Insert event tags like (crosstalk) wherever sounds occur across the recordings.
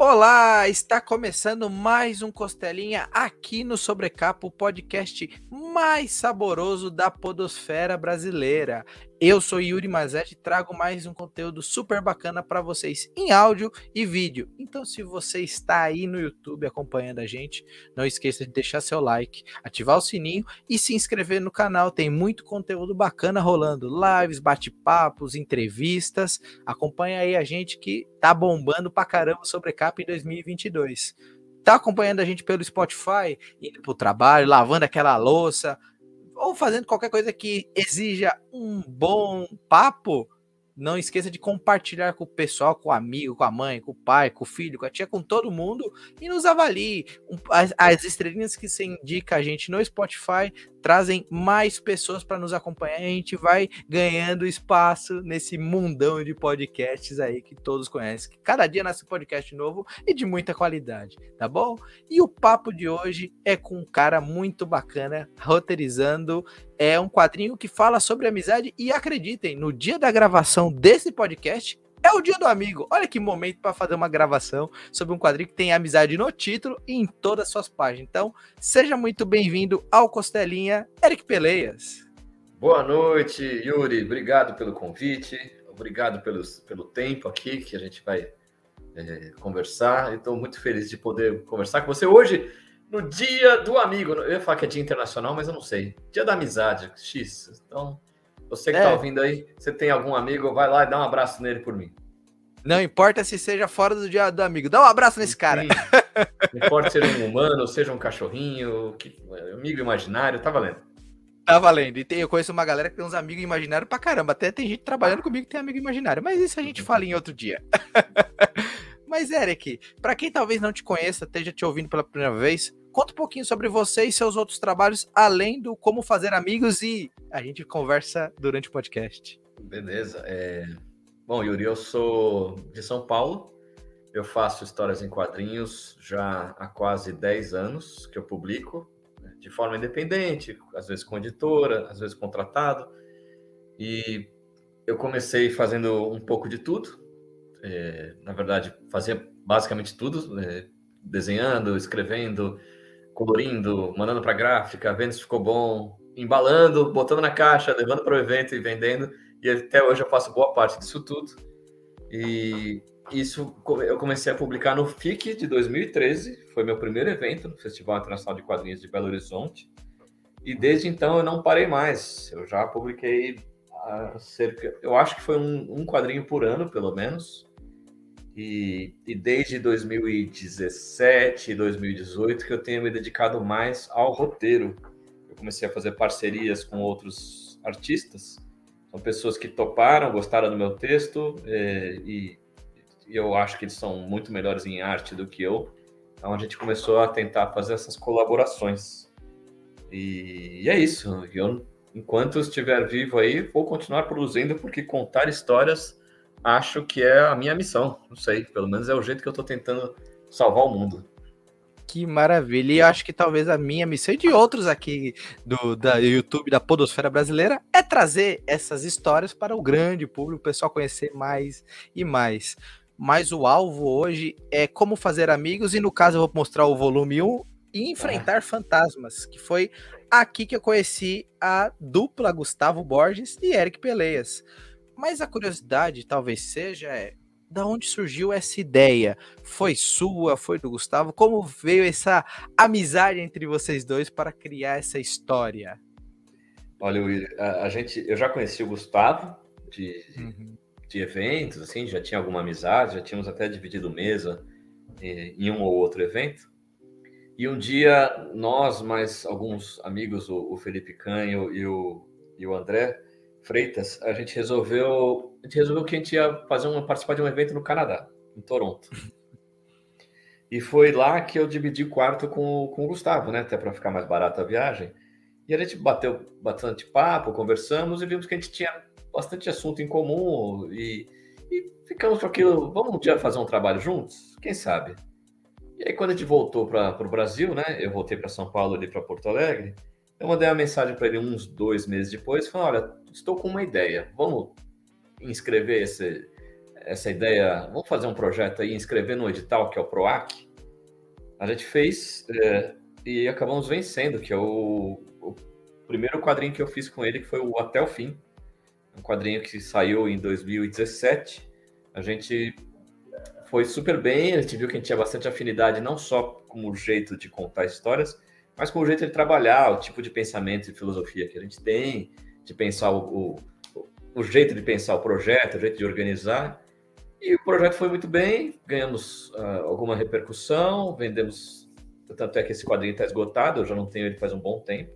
Olá, está começando mais um Costelinha aqui no Sobrecapo, o podcast mais saboroso da podosfera brasileira. Eu sou Yuri Mazetti e trago mais um conteúdo super bacana para vocês em áudio e vídeo. Então, se você está aí no YouTube acompanhando a gente, não esqueça de deixar seu like, ativar o sininho e se inscrever no canal. Tem muito conteúdo bacana rolando, lives, bate-papos, entrevistas. Acompanha aí a gente que tá bombando pra caramba sobre Cap em 2022. Tá acompanhando a gente pelo Spotify, indo pro trabalho, lavando aquela louça, ou fazendo qualquer coisa que exija um bom papo, não esqueça de compartilhar com o pessoal, com o amigo, com a mãe, com o pai, com o filho, com a tia, com todo mundo e nos avalie. As, as estrelinhas que você indica a gente no Spotify trazem mais pessoas para nos acompanhar. A gente vai ganhando espaço nesse mundão de podcasts aí que todos conhecem. Cada dia nasce um podcast novo e de muita qualidade, tá bom? E o papo de hoje é com um cara muito bacana, roteirizando. É um quadrinho que fala sobre amizade e acreditem, no dia da gravação desse podcast é o dia do amigo. Olha que momento para fazer uma gravação sobre um quadrinho que tem amizade no título e em todas as suas páginas. Então, seja muito bem-vindo ao Costelinha, Eric Peleias. Boa noite, Yuri. Obrigado pelo convite. Obrigado pelos, pelo tempo aqui que a gente vai é, conversar. Estou muito feliz de poder conversar com você hoje, no Dia do Amigo. Eu ia falar que é Dia Internacional, mas eu não sei. Dia da Amizade, X. Então, você que é. ouvindo aí, você tem algum amigo, vai lá e dá um abraço nele por mim. Não importa se seja fora do dia do amigo, dá um abraço nesse cara. Sim. (laughs) Não importa se seja um humano, seja um cachorrinho, que, amigo imaginário, tá valendo. Tá valendo. E tem, eu conheço uma galera que tem uns amigos imaginários pra caramba. Até tem gente trabalhando comigo que tem amigo imaginário. Mas isso a gente fala em outro dia. (laughs) mas, Eric, para quem talvez não te conheça, esteja te ouvindo pela primeira vez, Conta um pouquinho sobre você e seus outros trabalhos, além do como fazer amigos e a gente conversa durante o podcast. Beleza. É... Bom, Yuri, eu sou de São Paulo. Eu faço histórias em quadrinhos já há quase 10 anos que eu publico, né, de forma independente, às vezes com editora, às vezes contratado. E eu comecei fazendo um pouco de tudo. É, na verdade, fazia basicamente tudo, é, desenhando, escrevendo, colorindo, mandando para gráfica, vendo se ficou bom, embalando, botando na caixa, levando para o evento e vendendo. E até hoje eu faço boa parte disso tudo. E isso eu comecei a publicar no FIC de 2013, foi meu primeiro evento no Festival Internacional de Quadrinhos de Belo Horizonte. E desde então eu não parei mais. Eu já publiquei cerca, eu acho que foi um, um quadrinho por ano, pelo menos. E, e, desde 2017, 2018 que eu tenho me dedicado mais ao roteiro. Eu comecei a fazer parcerias com outros artistas, são pessoas que toparam, gostaram do meu texto é, e, e, eu acho que eles são muito melhores em arte do que eu. Então a gente começou a tentar fazer essas colaborações. E, e é isso. Eu, enquanto estiver vivo aí, vou continuar produzindo porque contar histórias acho que é a minha missão. Não sei, pelo menos é o jeito que eu estou tentando salvar o mundo. Que maravilha. E acho que talvez a minha missão e de outros aqui do da YouTube da Podosfera Brasileira é trazer essas histórias para o grande público, o pessoal conhecer mais e mais. Mas o alvo hoje é como fazer amigos, e no caso eu vou mostrar o volume 1 e enfrentar fantasmas, que foi aqui que eu conheci a dupla Gustavo Borges e Eric Peleias. Mas a curiosidade talvez seja é, da onde surgiu essa ideia? Foi sua? Foi do Gustavo? Como veio essa amizade entre vocês dois para criar essa história? Olha, a, a gente, eu já conheci o Gustavo de, uhum. de eventos, assim, já tinha alguma amizade, já tínhamos até dividido mesa em, em um ou outro evento. E um dia nós, mais alguns amigos, o, o Felipe Canho e o, e o André, Freitas, a gente resolveu, a gente resolveu que a gente ia fazer uma, participar de um evento no Canadá, em Toronto. E foi lá que eu dividi quarto com, com o Gustavo, né? Até para ficar mais barata a viagem. E a gente bateu bastante papo, conversamos e vimos que a gente tinha bastante assunto em comum e, e ficamos com aquilo. Vamos um dia fazer um trabalho juntos? Quem sabe? E aí, quando a gente voltou para o Brasil, né? Eu voltei para São Paulo e para Porto Alegre. Eu mandei uma mensagem para ele uns dois meses depois, falando: olha, estou com uma ideia, vamos inscrever esse, essa ideia, vamos fazer um projeto aí, inscrever no edital, que é o PROAC, a gente fez é, e acabamos vencendo, que é o, o, primeiro quadrinho que eu fiz com ele, que foi o Até o Fim, um quadrinho que saiu em 2017. A gente foi super bem, a gente viu que a gente tinha bastante afinidade, não só com o jeito de contar histórias, mas com o jeito de trabalhar, o tipo de pensamento e filosofia que a gente tem, de pensar o, o, o jeito de pensar o projeto, o jeito de organizar. E o projeto foi muito bem, ganhamos uh, alguma repercussão, vendemos. Tanto é que esse quadrinho está esgotado, eu já não tenho ele faz um bom tempo.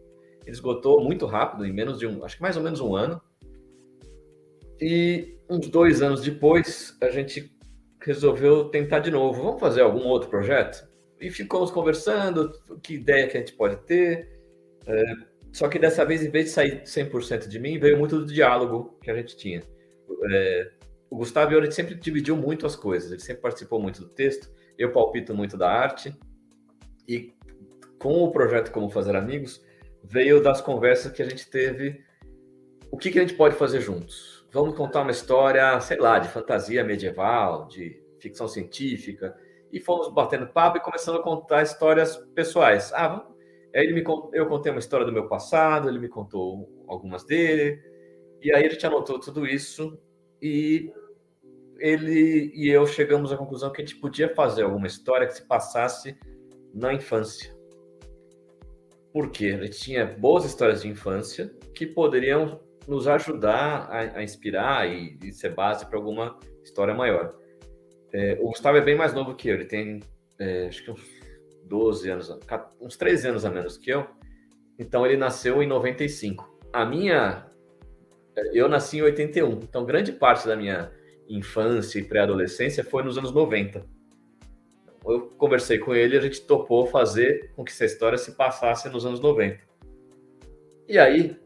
Ele esgotou muito rápido, em menos de um, acho que mais ou menos um ano. E uns dois anos depois, a gente resolveu tentar de novo. Vamos fazer algum outro projeto? E ficamos conversando, que ideia que a gente pode ter. É, só que dessa vez, em vez de sair 100% de mim, veio muito do diálogo que a gente tinha. É, o Gustavo ele sempre dividiu muito as coisas, ele sempre participou muito do texto, eu palpito muito da arte. E com o projeto Como Fazer Amigos, veio das conversas que a gente teve. O que, que a gente pode fazer juntos? Vamos contar uma história, sei lá, de fantasia medieval, de ficção científica, e fomos batendo papo e começando a contar histórias pessoais. Ah, ele me eu contei uma história do meu passado, ele me contou algumas dele, e aí a gente anotou tudo isso e ele e eu chegamos à conclusão que a gente podia fazer alguma história que se passasse na infância. Por quê? A gente tinha boas histórias de infância que poderiam nos ajudar a, a inspirar e, e ser base para alguma história maior. É, o Gustavo é bem mais novo que eu, ele tem é, acho que uns 12 anos, uns 13 anos a menos que eu. Então ele nasceu em 95. A minha. É, eu nasci em 81. Então grande parte da minha infância e pré-adolescência foi nos anos 90. Eu conversei com ele e a gente topou fazer com que essa história se passasse nos anos 90. E aí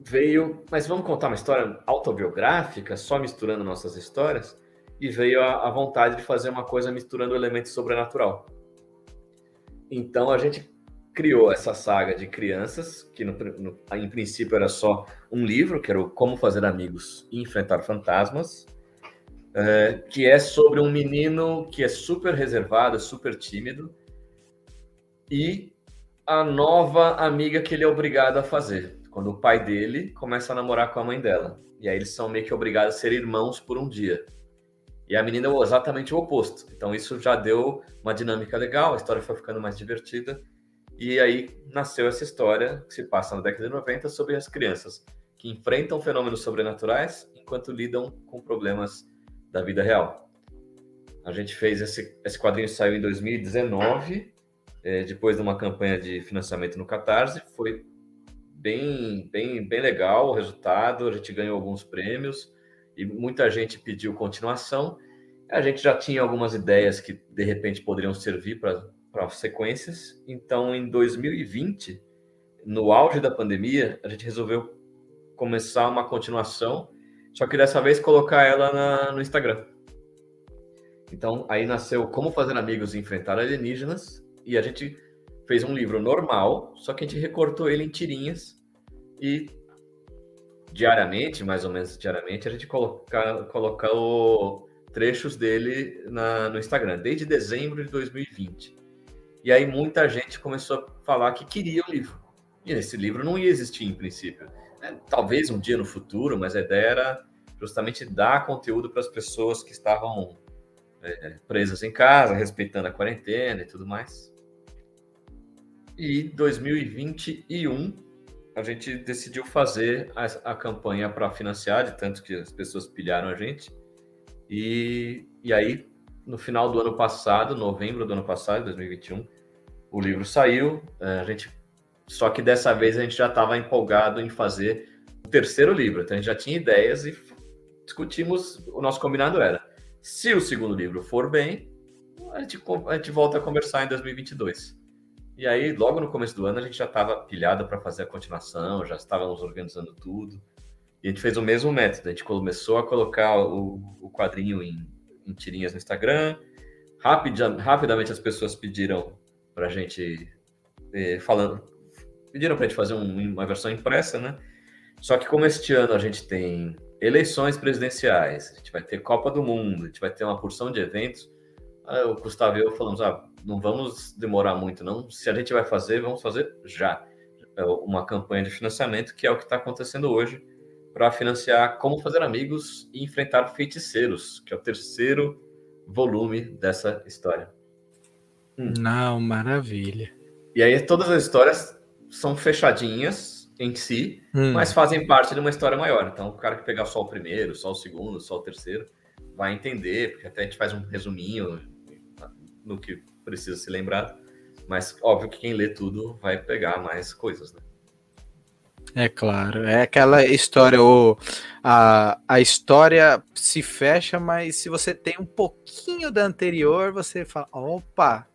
veio, mas vamos contar uma história autobiográfica, só misturando nossas histórias? E veio a, a vontade de fazer uma coisa misturando elementos sobrenatural. Então a gente criou essa saga de crianças, que no, no, em princípio era só um livro, que era o Como Fazer Amigos e Enfrentar Fantasmas, é, que é sobre um menino que é super reservado, super tímido, e a nova amiga que ele é obrigado a fazer, quando o pai dele começa a namorar com a mãe dela. E aí eles são meio que obrigados a ser irmãos por um dia. E a menina é exatamente o oposto. Então isso já deu uma dinâmica legal, a história foi ficando mais divertida. E aí nasceu essa história que se passa na década de 90 sobre as crianças que enfrentam fenômenos sobrenaturais enquanto lidam com problemas da vida real. A gente fez esse, esse quadrinho saiu em 2019, é, depois de uma campanha de financiamento no Catarse. Foi bem, bem, bem legal o resultado. A gente ganhou alguns prêmios e muita gente pediu continuação. A gente já tinha algumas ideias que de repente poderiam servir para sequências. Então, em 2020, no auge da pandemia, a gente resolveu começar uma continuação, só que dessa vez colocar ela na, no Instagram. Então, aí nasceu Como Fazer Amigos e Enfrentar Alienígenas, e a gente fez um livro normal, só que a gente recortou ele em tirinhas e diariamente, mais ou menos diariamente, a gente coloca, colocou trechos dele na, no Instagram, desde dezembro de 2020. E aí muita gente começou a falar que queria o livro. E esse livro não ia existir em princípio. É, talvez um dia no futuro, mas a ideia era justamente dar conteúdo para as pessoas que estavam é, presas em casa, respeitando a quarentena e tudo mais. E 2021 a gente decidiu fazer a, a campanha para financiar, de tanto que as pessoas pilharam a gente. E, e aí, no final do ano passado, novembro do ano passado, 2021, o livro saiu. É, a gente, só que dessa vez a gente já estava empolgado em fazer o terceiro livro. Então a gente já tinha ideias e discutimos. O nosso combinado era: se o segundo livro for bem, a gente, a gente volta a conversar em 2022. E aí, logo no começo do ano, a gente já estava pilhado para fazer a continuação, já estávamos organizando tudo. E a gente fez o mesmo método. A gente começou a colocar o, o quadrinho em, em, tirinhas no Instagram. Rapid, rapidamente as pessoas pediram para a gente eh, falando, pediram para a gente fazer um, uma versão impressa, né? Só que como este ano a gente tem eleições presidenciais, a gente vai ter Copa do Mundo, a gente vai ter uma porção de eventos. O Gustavo e eu falamos, ah, não vamos demorar muito, não. Se a gente vai fazer, vamos fazer já. É uma campanha de financiamento, que é o que está acontecendo hoje, para financiar Como Fazer Amigos e Enfrentar Feiticeiros, que é o terceiro volume dessa história. Hum. Não, maravilha. E aí todas as histórias são fechadinhas em si, hum. mas fazem parte de uma história maior. Então, o cara que pegar só o primeiro, só o segundo, só o terceiro, vai entender, porque até a gente faz um resuminho no que precisa se lembrar. Mas óbvio que quem lê tudo vai pegar mais coisas, né? É claro, é aquela história, o, a, a história se fecha, mas se você tem um pouquinho da anterior, você fala, opa,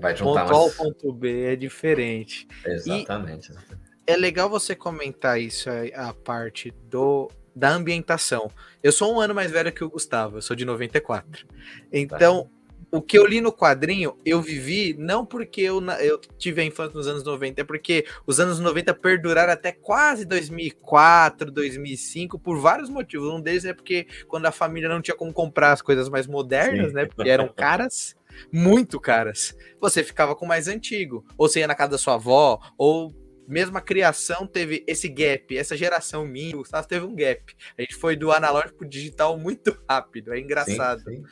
vai juntar ponto A ou ponto B é diferente. Exatamente. E é legal você comentar isso, a, a parte do da ambientação. Eu sou um ano mais velho que o Gustavo, eu sou de 94. Então, o que eu li no quadrinho, eu vivi não porque eu, eu tive a infância nos anos 90, é porque os anos 90 perduraram até quase 2004, 2005, por vários motivos. Um deles é porque quando a família não tinha como comprar as coisas mais modernas, Sim. né? Porque eram caras, muito caras. Você ficava com o mais antigo. Ou você ia na casa da sua avó, ou mesmo a criação teve esse gap, essa geração minha, o Gustavo teve um gap. A gente foi do analógico pro digital muito rápido, é engraçado. Sim, sim.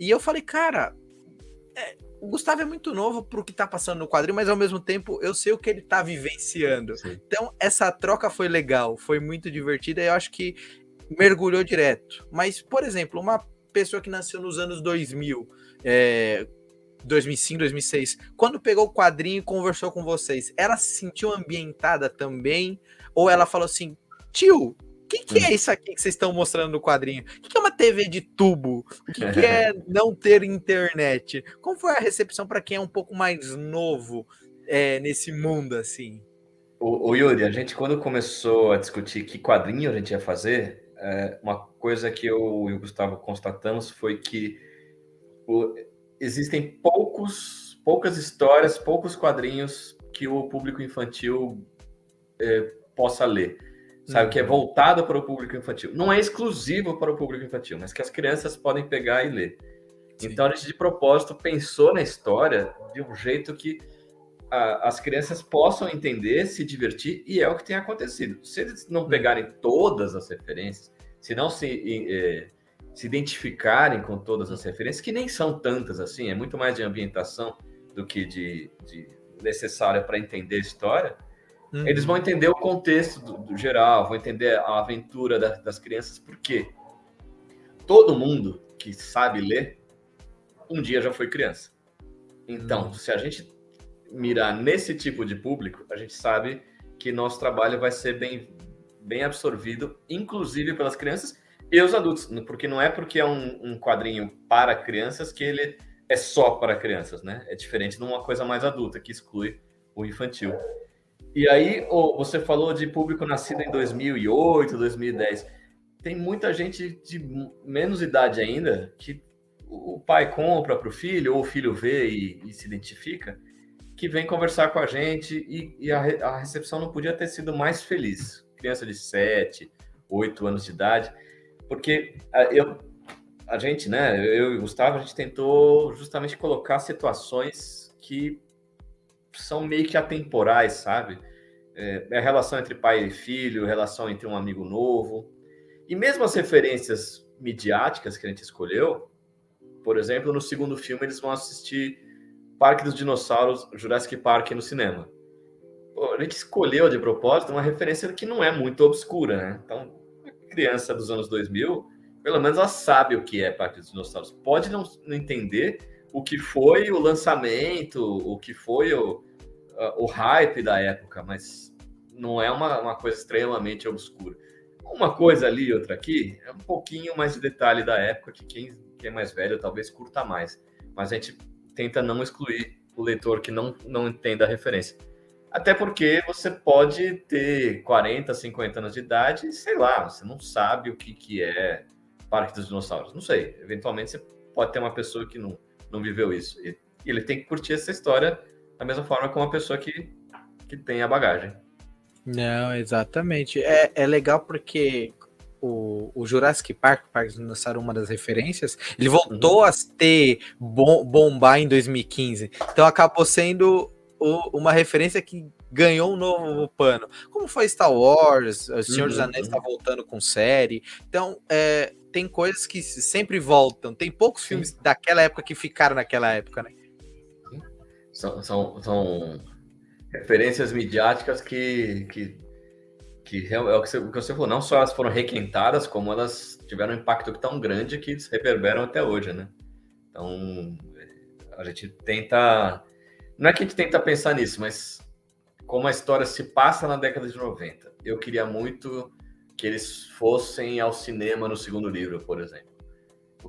E eu falei, cara, é, o Gustavo é muito novo pro que tá passando no quadrinho, mas ao mesmo tempo eu sei o que ele tá vivenciando. Sim. Então, essa troca foi legal, foi muito divertida e eu acho que mergulhou direto. Mas, por exemplo, uma pessoa que nasceu nos anos 2000, é, 2005, 2006, quando pegou o quadrinho e conversou com vocês, ela se sentiu ambientada também? Ou ela falou assim, tio, que, que é isso aqui que vocês estão mostrando no quadrinho? O que, que é uma TV de tubo? O que, que é (laughs) não ter internet? Como foi a recepção para quem é um pouco mais novo é, nesse mundo assim? O, o, Yuri, a gente quando começou a discutir que quadrinho a gente ia fazer, é, uma coisa que eu e o Gustavo constatamos foi que o, existem poucos, poucas histórias, poucos quadrinhos que o público infantil é, possa ler sabe? Uhum. Que é uhum. voltado para o público infantil. Não é exclusivo para o público infantil, mas que as crianças podem pegar e ler. Sim. Então a gente de propósito pensou na história de um jeito que a, as crianças possam entender, se divertir, e é o que tem acontecido. Se eles não uhum. pegarem todas as referências, se não se, é, se identificarem com todas as referências, que nem são tantas assim, é muito mais de ambientação do que de, de necessária para entender a história, Uhum. Eles vão entender o contexto do, do geral, vão entender a aventura da, das crianças, porque todo mundo que sabe ler, um dia já foi criança. Então, uhum. se a gente mirar nesse tipo de público, a gente sabe que nosso trabalho vai ser bem, bem absorvido, inclusive pelas crianças e os adultos, porque não é porque é um, um quadrinho para crianças que ele é só para crianças, né? É diferente de uma coisa mais adulta, que exclui o infantil. E aí, oh, você falou de público nascido em 2008, 2010. Tem muita gente de menos idade ainda que o pai compra para o filho, ou o filho vê e, e, se identifica, que vem conversar com a gente e, e a, a, recepção não podia ter sido mais feliz. Criança de 7, 8 anos de idade, porque a, eu, a gente, né, eu e o Gustavo, a gente tentou justamente colocar situações que são meio que atemporais, sabe? É, é, a relação entre pai e filho, relação entre um amigo novo. E mesmo as referências midiáticas que a gente escolheu, por exemplo, no segundo filme eles vão assistir Parque dos Dinossauros, Jurassic Park no cinema. A gente escolheu de propósito uma referência que não é muito obscura, né? Então, a criança dos anos 2000, pelo menos ela sabe o que é Parque dos Dinossauros. Pode não entender o que foi o lançamento, o que foi o, o hype da época, mas não é uma, uma coisa extremamente obscura. Uma coisa ali outra aqui é um pouquinho mais de detalhe da época que quem, quem é mais velho talvez curta mais. Mas a gente tenta não excluir o leitor que não, não entenda a referência. Até porque você pode ter 40, 50 anos de idade e, sei lá, você não sabe o que, que é Parque dos Dinossauros. Não sei. Eventualmente você pode ter uma pessoa que não, não viveu isso. E, e ele tem que curtir essa história da mesma forma que uma pessoa que, que tem a bagagem. Não, exatamente. É, é legal porque o, o Jurassic Park, Parks lançaram uma das referências, ele voltou uhum. a ter bom, bombar em 2015. Então acabou sendo o, uma referência que ganhou um novo pano. Como foi Star Wars, O Senhor uhum. dos Anéis está voltando com série. Então, é, tem coisas que sempre voltam. Tem poucos Sim. filmes daquela época que ficaram naquela época, né? São, são, são referências midiáticas que, que, que é o que, você, o que você falou, não só elas foram requentadas, como elas tiveram um impacto tão grande que reverberam até hoje, né? Então, a gente tenta. Não é que a gente tenta pensar nisso, mas como a história se passa na década de 90. Eu queria muito que eles fossem ao cinema no segundo livro, por exemplo.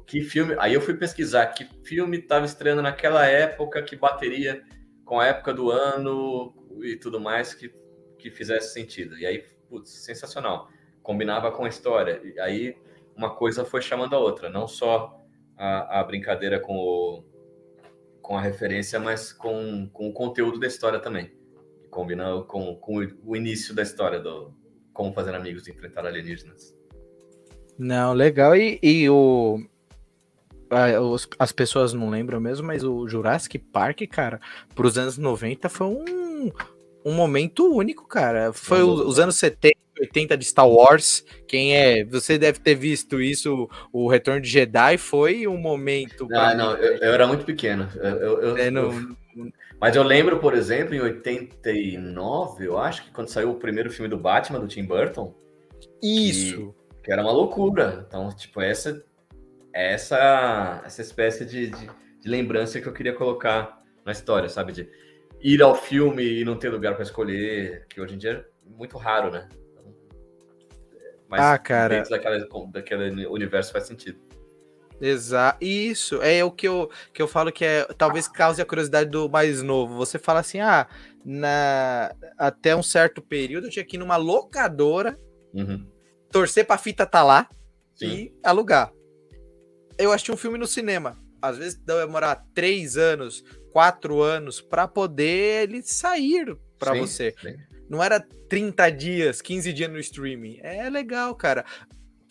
Que filme. Aí eu fui pesquisar que filme estava estreando naquela época que bateria com a época do ano e tudo mais que, que fizesse sentido. E aí, putz, sensacional. Combinava com a história. E aí uma coisa foi chamando a outra, não só a, a brincadeira com, o, com a referência, mas com, com o conteúdo da história também combina com, com o início da história do Como Fazer Amigos e Enfrentar Alienígenas. Não, legal. E, e o. As pessoas não lembram mesmo, mas o Jurassic Park, cara, para os anos 90 foi um, um momento único, cara. Foi os, os anos 70, 80 de Star Wars. Quem é. Você deve ter visto isso, o Retorno de Jedi foi um momento. Ah, não, eu, eu, era muito pequeno. Eu, eu, é, não, mas eu lembro, por exemplo, em 89, eu acho que quando saiu o primeiro filme do Batman, do Tim Burton. Isso! Que, que era uma loucura. Então, tipo, essa essa essa espécie de, de, de, lembrança que eu queria colocar na história, sabe? De ir ao filme e não ter lugar para escolher, que hoje em dia é muito raro, né? Mas ah, cara. dentro daquela, daquele universo faz sentido. Exato. Isso é o que eu, que eu falo que é talvez cause a curiosidade do mais novo. Você fala assim: ah, na, até um certo período eu tinha que ir numa locadora, uhum. torcer pra fita tá lá Sim. e alugar. Eu assisti um filme no cinema. Às vezes demorar três anos, quatro anos para poder ele sair para você. Sim. Não era 30 dias, 15 dias no streaming. É legal, cara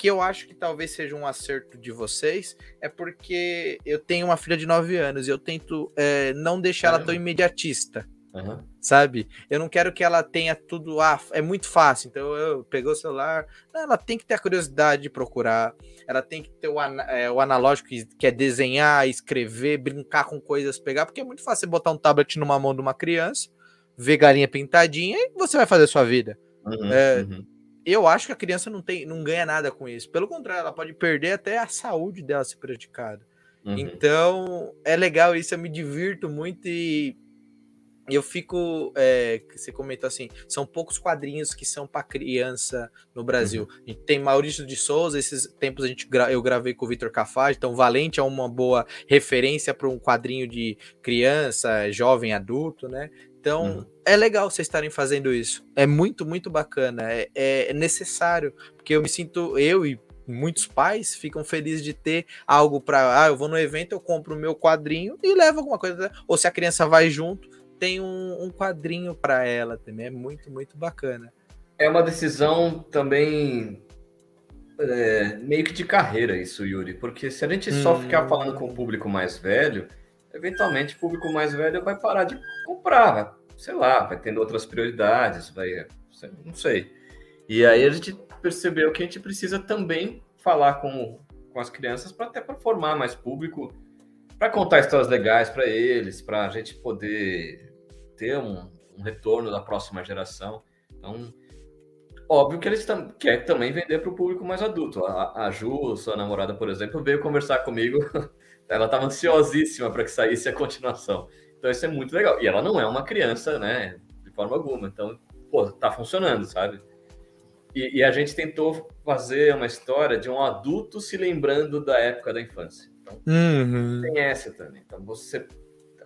que eu acho que talvez seja um acerto de vocês é porque eu tenho uma filha de 9 anos e eu tento é, não deixar ela tão imediatista. Uhum. Sabe? Eu não quero que ela tenha tudo. Ah, é muito fácil. Então eu pegou o celular. Não, ela tem que ter a curiosidade de procurar. Ela tem que ter o, é, o analógico que, que é desenhar, escrever, brincar com coisas, pegar. Porque é muito fácil você botar um tablet numa mão de uma criança, ver galinha pintadinha e você vai fazer a sua vida. Uhum, é, uhum eu acho que a criança não, tem, não ganha nada com isso. Pelo contrário, ela pode perder até a saúde dela ser prejudicada. Uhum. Então, é legal isso, eu me divirto muito e eu fico. É, você comentou assim: são poucos quadrinhos que são para criança no Brasil. Uhum. Tem Maurício de Souza, esses tempos a gente gra eu gravei com o Vitor Cafage, então Valente é uma boa referência para um quadrinho de criança, jovem, adulto, né? Então, uhum. é legal vocês estarem fazendo isso. É muito, muito bacana. É, é, necessário, porque eu me sinto, eu e muitos pais ficam felizes de ter algo para. Ah, eu vou no evento, eu compro o meu quadrinho e levo alguma coisa. Ou se a criança vai junto, tem um, um quadrinho para ela também. É muito, muito bacana. É uma decisão também é, meio que de carreira, isso, Yuri, porque se a gente só hum. ficar falando com o público mais velho eventualmente o público mais velho vai parar de comprar, vai, sei lá, vai tendo outras prioridades, vai, não sei. E aí a gente percebeu que a gente precisa também falar com, com as crianças para até para formar mais público, para contar histórias legais para eles, para a gente poder ter um, um, retorno da próxima geração. Então, óbvio que eles tam querem também vender para o público mais adulto. A, a Ju, sua namorada, por exemplo, veio conversar comigo (laughs) ela estava ansiosíssima para que saísse a continuação. Então isso é muito legal. E ela não é uma criança, né? De forma alguma. Então, pô, tá funcionando, sabe? E, e, a gente tentou fazer uma história de um adulto se lembrando da época da infância. Então, uhum. tem essa também. Então, você,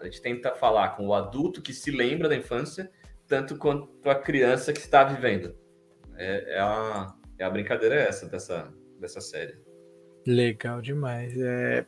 a gente tenta falar com o adulto que se lembra da infância, tanto quanto a criança que está vivendo. É, é, a, é a brincadeira essa dessa, dessa série. Legal demais. É,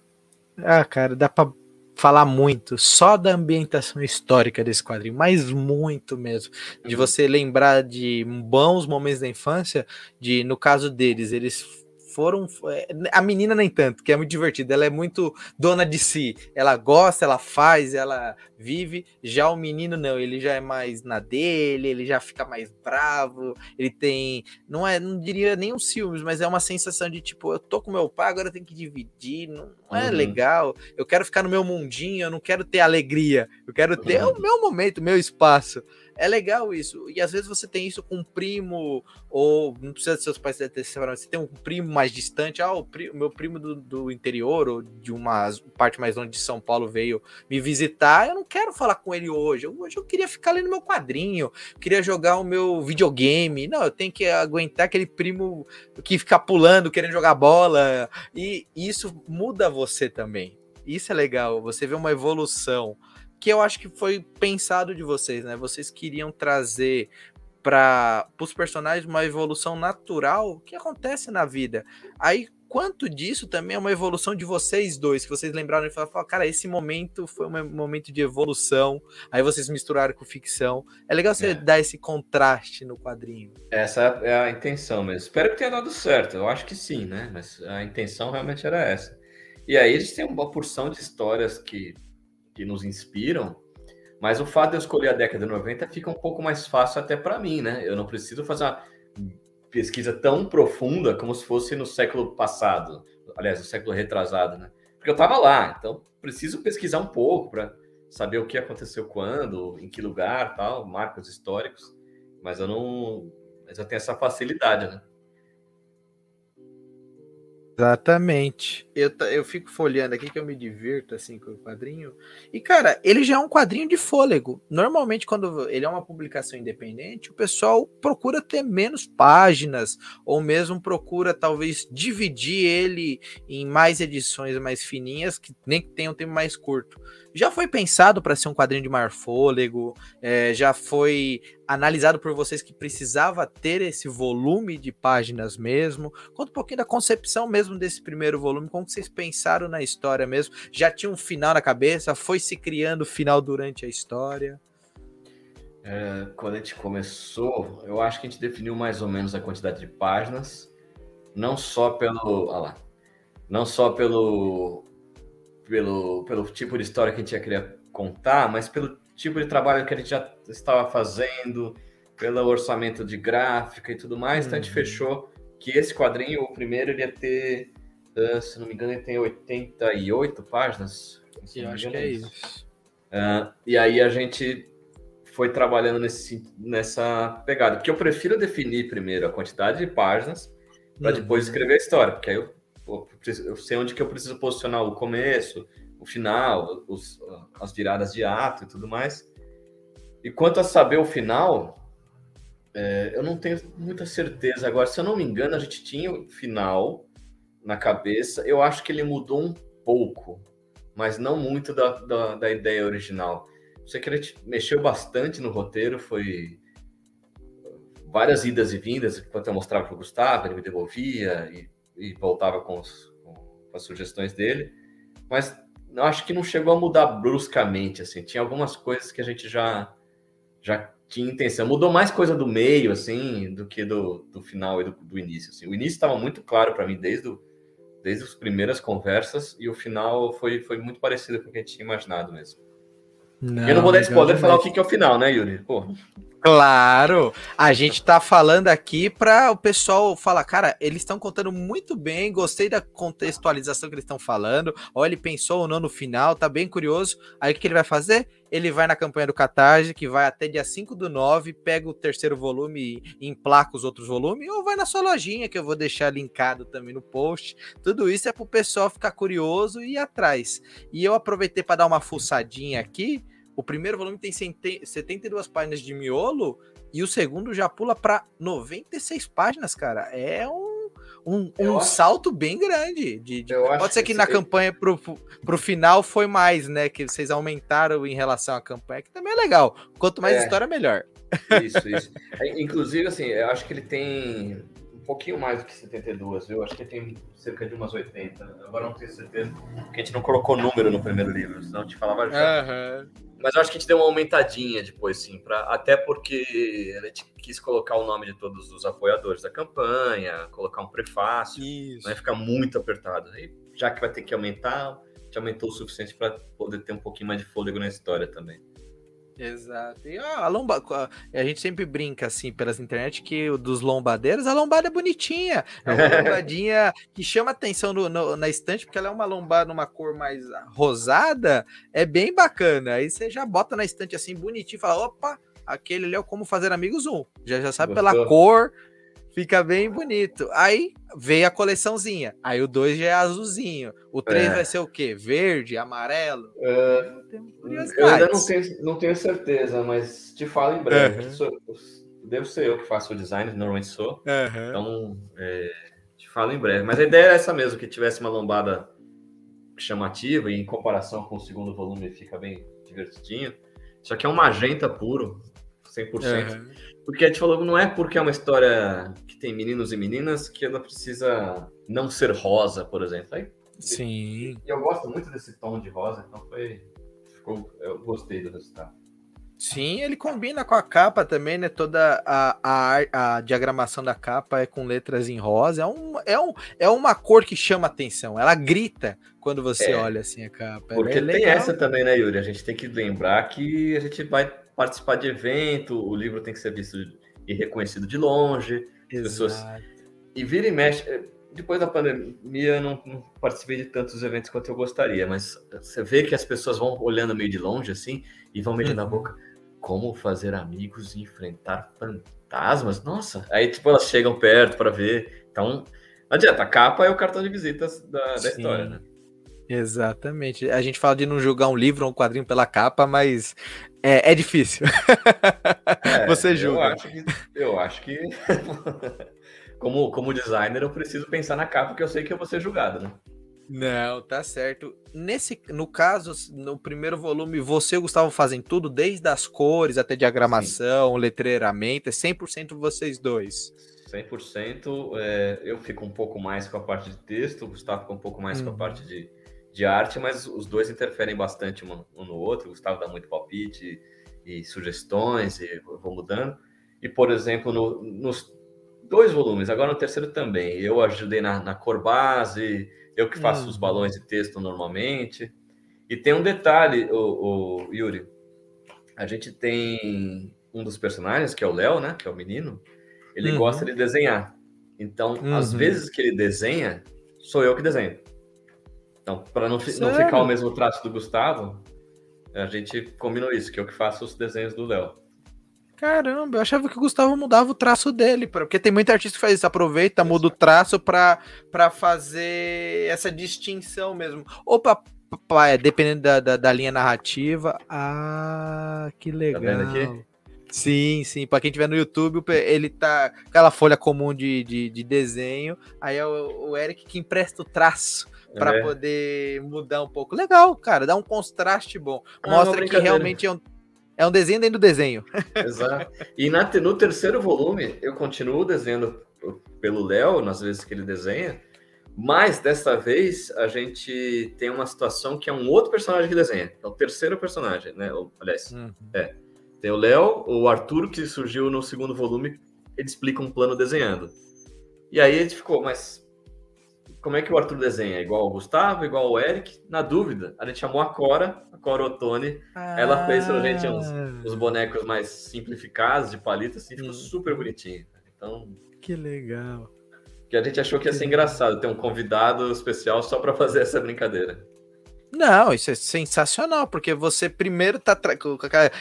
ah, cara, dá pra falar muito só da ambientação histórica desse quadrinho, mas muito mesmo. De uhum. você lembrar de bons momentos da infância, de no caso deles, eles foram. É, a menina, nem tanto, que é muito divertida. Ela é muito dona de si. Ela gosta, ela faz, ela vive. Já o menino, não, ele já é mais na dele, ele já fica mais bravo. Ele tem. Não é, não diria nem um ciúmes, mas é uma sensação de tipo, eu tô com meu pai, agora eu tenho que dividir. Não, não é uhum. legal. Eu quero ficar no meu mundinho, eu não quero ter alegria. Eu quero ter uhum. o meu momento, o meu espaço. É legal isso. E às vezes você tem isso com um primo, ou não precisa de seus pais ter separado, você tem um primo mais distante, ah, o, meu primo do, do, interior, ou de uma parte mais longe de São Paulo veio me visitar, eu não quero falar com ele hoje. Hoje eu queria ficar ali no meu quadrinho, queria jogar o meu videogame. Não, eu tenho que aguentar aquele primo que fica pulando, querendo jogar bola. E isso muda você também. Isso é legal, você vê uma evolução que eu acho que foi pensado de vocês, né? Vocês queriam trazer para os personagens uma evolução natural que acontece na vida. Aí, quanto disso também é uma evolução de vocês dois, que vocês lembraram e falaram, cara, esse momento foi um momento de evolução, aí vocês misturaram com ficção. É legal você é. dar esse contraste no quadrinho. Essa é a intenção mesmo. Espero que tenha dado certo, eu acho que sim, né? Mas a intenção realmente era essa. E aí gente tem uma porção de histórias que que nos inspiram, mas o fato de eu escolher a década de 90 fica um pouco mais fácil até para mim, né? Eu não preciso fazer uma pesquisa tão profunda como se fosse no século passado, aliás, no século retrasado, né? Porque eu estava lá, então preciso pesquisar um pouco para saber o que aconteceu quando, em que lugar, tal, marcos históricos, mas eu não, mas eu tenho essa facilidade, né? Exatamente. Eu, eu fico folheando aqui que eu me divirto assim com o quadrinho. E, cara, ele já é um quadrinho de fôlego. Normalmente, quando ele é uma publicação independente, o pessoal procura ter menos páginas, ou mesmo procura talvez dividir ele em mais edições mais fininhas, que nem que tenham um tempo mais curto já foi pensado para ser um quadrinho de maior fôlego, é, já foi analisado por vocês que precisava ter esse volume de páginas mesmo. Conta um pouquinho da concepção mesmo desse primeiro volume, como vocês pensaram na história mesmo. Já tinha um final na cabeça, foi se criando o final durante a história. É, quando a gente começou, eu acho que a gente definiu mais ou menos a quantidade de páginas, não só pelo, lá, não só pelo pelo, pelo tipo de história que a gente ia querer contar, mas pelo tipo de trabalho que a gente já estava fazendo, pelo orçamento de gráfica e tudo mais. Uhum. Então a gente uhum. fechou que esse quadrinho, o primeiro, ele ia ter, uh, se não me engano, ele tem 88 páginas. Eu acho que é isso. Uh, e aí a gente foi trabalhando nesse, nessa pegada. Porque eu prefiro definir primeiro a quantidade de páginas para uhum. depois escrever a história, porque aí eu eu sei onde que eu preciso posicionar o começo, o final, os, as viradas de ato e tudo mais. E quanto a saber o final, é, eu não tenho muita certeza. Agora, se eu não me engano, a gente tinha o final na cabeça. Eu acho que ele mudou um pouco, mas não muito da, da, da ideia original. Sei que ele mexeu bastante no roteiro, foi várias idas e vindas, enquanto eu mostrava para o Gustavo, ele me devolvia, e e voltava com, os, com as sugestões dele, mas eu acho que não chegou a mudar bruscamente, assim, tinha algumas coisas que a gente já, já tinha intenção, mudou mais coisa do meio, assim, do que do, do final e do, do início, assim. o início estava muito claro para mim desde, o, desde as primeiras conversas, e o final foi, foi muito parecido com o que a gente tinha imaginado mesmo. Não, eu não vou dar spoiler falar o que, que é o final, né, Yuri? Pô. Claro, a gente tá falando aqui para o pessoal falar, cara, eles estão contando muito bem, gostei da contextualização que eles estão falando. Ó, ele pensou ou não no final, tá bem curioso. Aí o que ele vai fazer? Ele vai na campanha do Catarse, que vai até dia 5 do 9, pega o terceiro volume e emplaca os outros volumes, ou vai na sua lojinha, que eu vou deixar linkado também no post. Tudo isso é pro pessoal ficar curioso e ir atrás. E eu aproveitei para dar uma fuçadinha aqui o primeiro volume tem 72 páginas de miolo e o segundo já pula para 96 páginas, cara. É um, um, um salto bem grande. De, de... Pode ser que, que na campanha pro, pro final foi mais, né? Que vocês aumentaram em relação à campanha, que também é legal. Quanto mais é. história, melhor. Isso, isso. É, inclusive, assim, eu acho que ele tem pouquinho mais do que 72, viu? Acho que tem cerca de umas 80. Agora não tenho certeza, porque a gente não colocou número no primeiro livro, senão eu te falava já. Uhum. Mas eu acho que a gente deu uma aumentadinha depois, sim, pra, até porque a gente quis colocar o nome de todos os apoiadores da campanha, colocar um prefácio, Isso. não ficar muito apertado. Aí, já que vai ter que aumentar, a gente aumentou o suficiente para poder ter um pouquinho mais de fôlego na história também. Exato. E a, lomba, a gente sempre brinca assim pelas internet que o dos lombadeiros, a lombada é bonitinha. É uma (laughs) lombadinha que chama atenção no, no, na estante, porque ela é uma lombada numa cor mais rosada, é bem bacana. Aí você já bota na estante assim bonitinho e fala: opa, aquele ali é o Como Fazer Amigos 1. Já, já sabe Gostou? pela cor, Fica bem bonito. Aí veio a coleçãozinha. Aí o 2 já é azulzinho. O 3 é. vai ser o quê? Verde, amarelo? É, eu ainda não tenho, não tenho certeza, mas te falo em breve. Uhum. Sou, devo ser eu que faço o design, normalmente sou. Uhum. Então, é, te falo em breve. Mas a ideia é essa mesmo, que tivesse uma lombada chamativa e em comparação com o segundo volume fica bem divertidinho. Só que é um magenta puro, 100%. Uhum. Porque a gente falou, não é porque é uma história que tem meninos e meninas que ela precisa não ser rosa, por exemplo. Aí, Sim. E eu gosto muito desse tom de rosa, então foi. Ficou, eu gostei do resultado. Sim, ele combina com a capa também, né? Toda a, a, a diagramação da capa é com letras em rosa. É, um, é, um, é uma cor que chama atenção. Ela grita quando você é, olha assim a capa. Porque é tem essa também, né, Yuri? A gente tem que lembrar que a gente vai participar de evento, o livro tem que ser visto e reconhecido de longe. Pessoas... E vira e mexe. Eh, depois da pandemia, eu não, não, participei de tantos eventos quanto eu gostaria, mas você vê que as pessoas vão olhando meio de longe assim e vão metendo uhum. na boca como fazer amigos e enfrentar fantasmas. Nossa, aí tipo elas chegam perto para ver. Então, não adianta, a capa é o cartão de visitas da, da história, né? Exatamente. A gente fala de não julgar um livro ou um quadrinho pela capa, mas é, é difícil. É, (laughs) Você julga. Eu acho que, eu acho que (laughs) como, como designer, eu preciso pensar na capa, porque eu sei que eu vou ser julgado, né? Não, tá certo. Nesse, no caso, no primeiro volume, você e o Gustavo fazem tudo, desde as cores até diagramação, Sim. letreiramento, é 100% vocês dois. 100%. É, eu fico um pouco mais com a parte de texto, o Gustavo fica um pouco mais hum. com a uhum. parte de, de arte, mas os dois interferem bastante um, um no outro. O Gustavo dá muito palpite e, e sugestões, e eu vou mudando. E, por exemplo, no, nos dois volumes, agora no terceiro também, eu ajudei na, na cor base, eu que faço hum. os balões de texto normalmente. E tem um detalhe, o, o Yuri, a gente tem um dos personagens, que é o Léo, né, que é o menino, ele uhum. gosta de desenhar. Então, uhum. às vezes que ele desenha, sou eu que desenho. Então, para não, não ficar o mesmo traço do Gustavo, a gente combinou isso, que eu que faço os desenhos do Léo. Caramba, eu achava que o Gustavo mudava o traço dele, porque tem muita artista que faz isso, aproveita, muda o traço para fazer essa distinção mesmo. Opa, é, dependendo da, da, da, linha narrativa. Ah, que legal. Tá vendo aqui? Sim, sim. Para quem tiver no YouTube, ele tá aquela folha comum de, de, de desenho. Aí é o, o Eric que empresta o traço para é. poder mudar um pouco. Legal, cara, dá um contraste bom. Ah, Mostra que realmente é um, é um desenho dentro do desenho. (laughs) Exato. E na, no terceiro volume, eu continuo desenhando pelo Léo, nas vezes que ele desenha, mas desta vez a gente tem uma situação que é um outro personagem que desenha. É o terceiro personagem, né? Aliás, uhum. é. Tem o Léo, o Arthur, que surgiu no segundo volume, ele explica um plano desenhando. E aí a gente ficou, mas como é que o Arthur desenha? Igual o Gustavo, igual o Eric? Na dúvida, a gente chamou a Cora, a Cora Ottoni. Ah. Ela fez pra gente uns, uns, bonecos mais simplificados, de palito, assim, ficou hum. super bonitinho. Então. Que legal. Que a gente achou que ia ser engraçado ter um convidado especial só para fazer essa brincadeira. Não, isso é sensacional, porque você primeiro tá. Tra...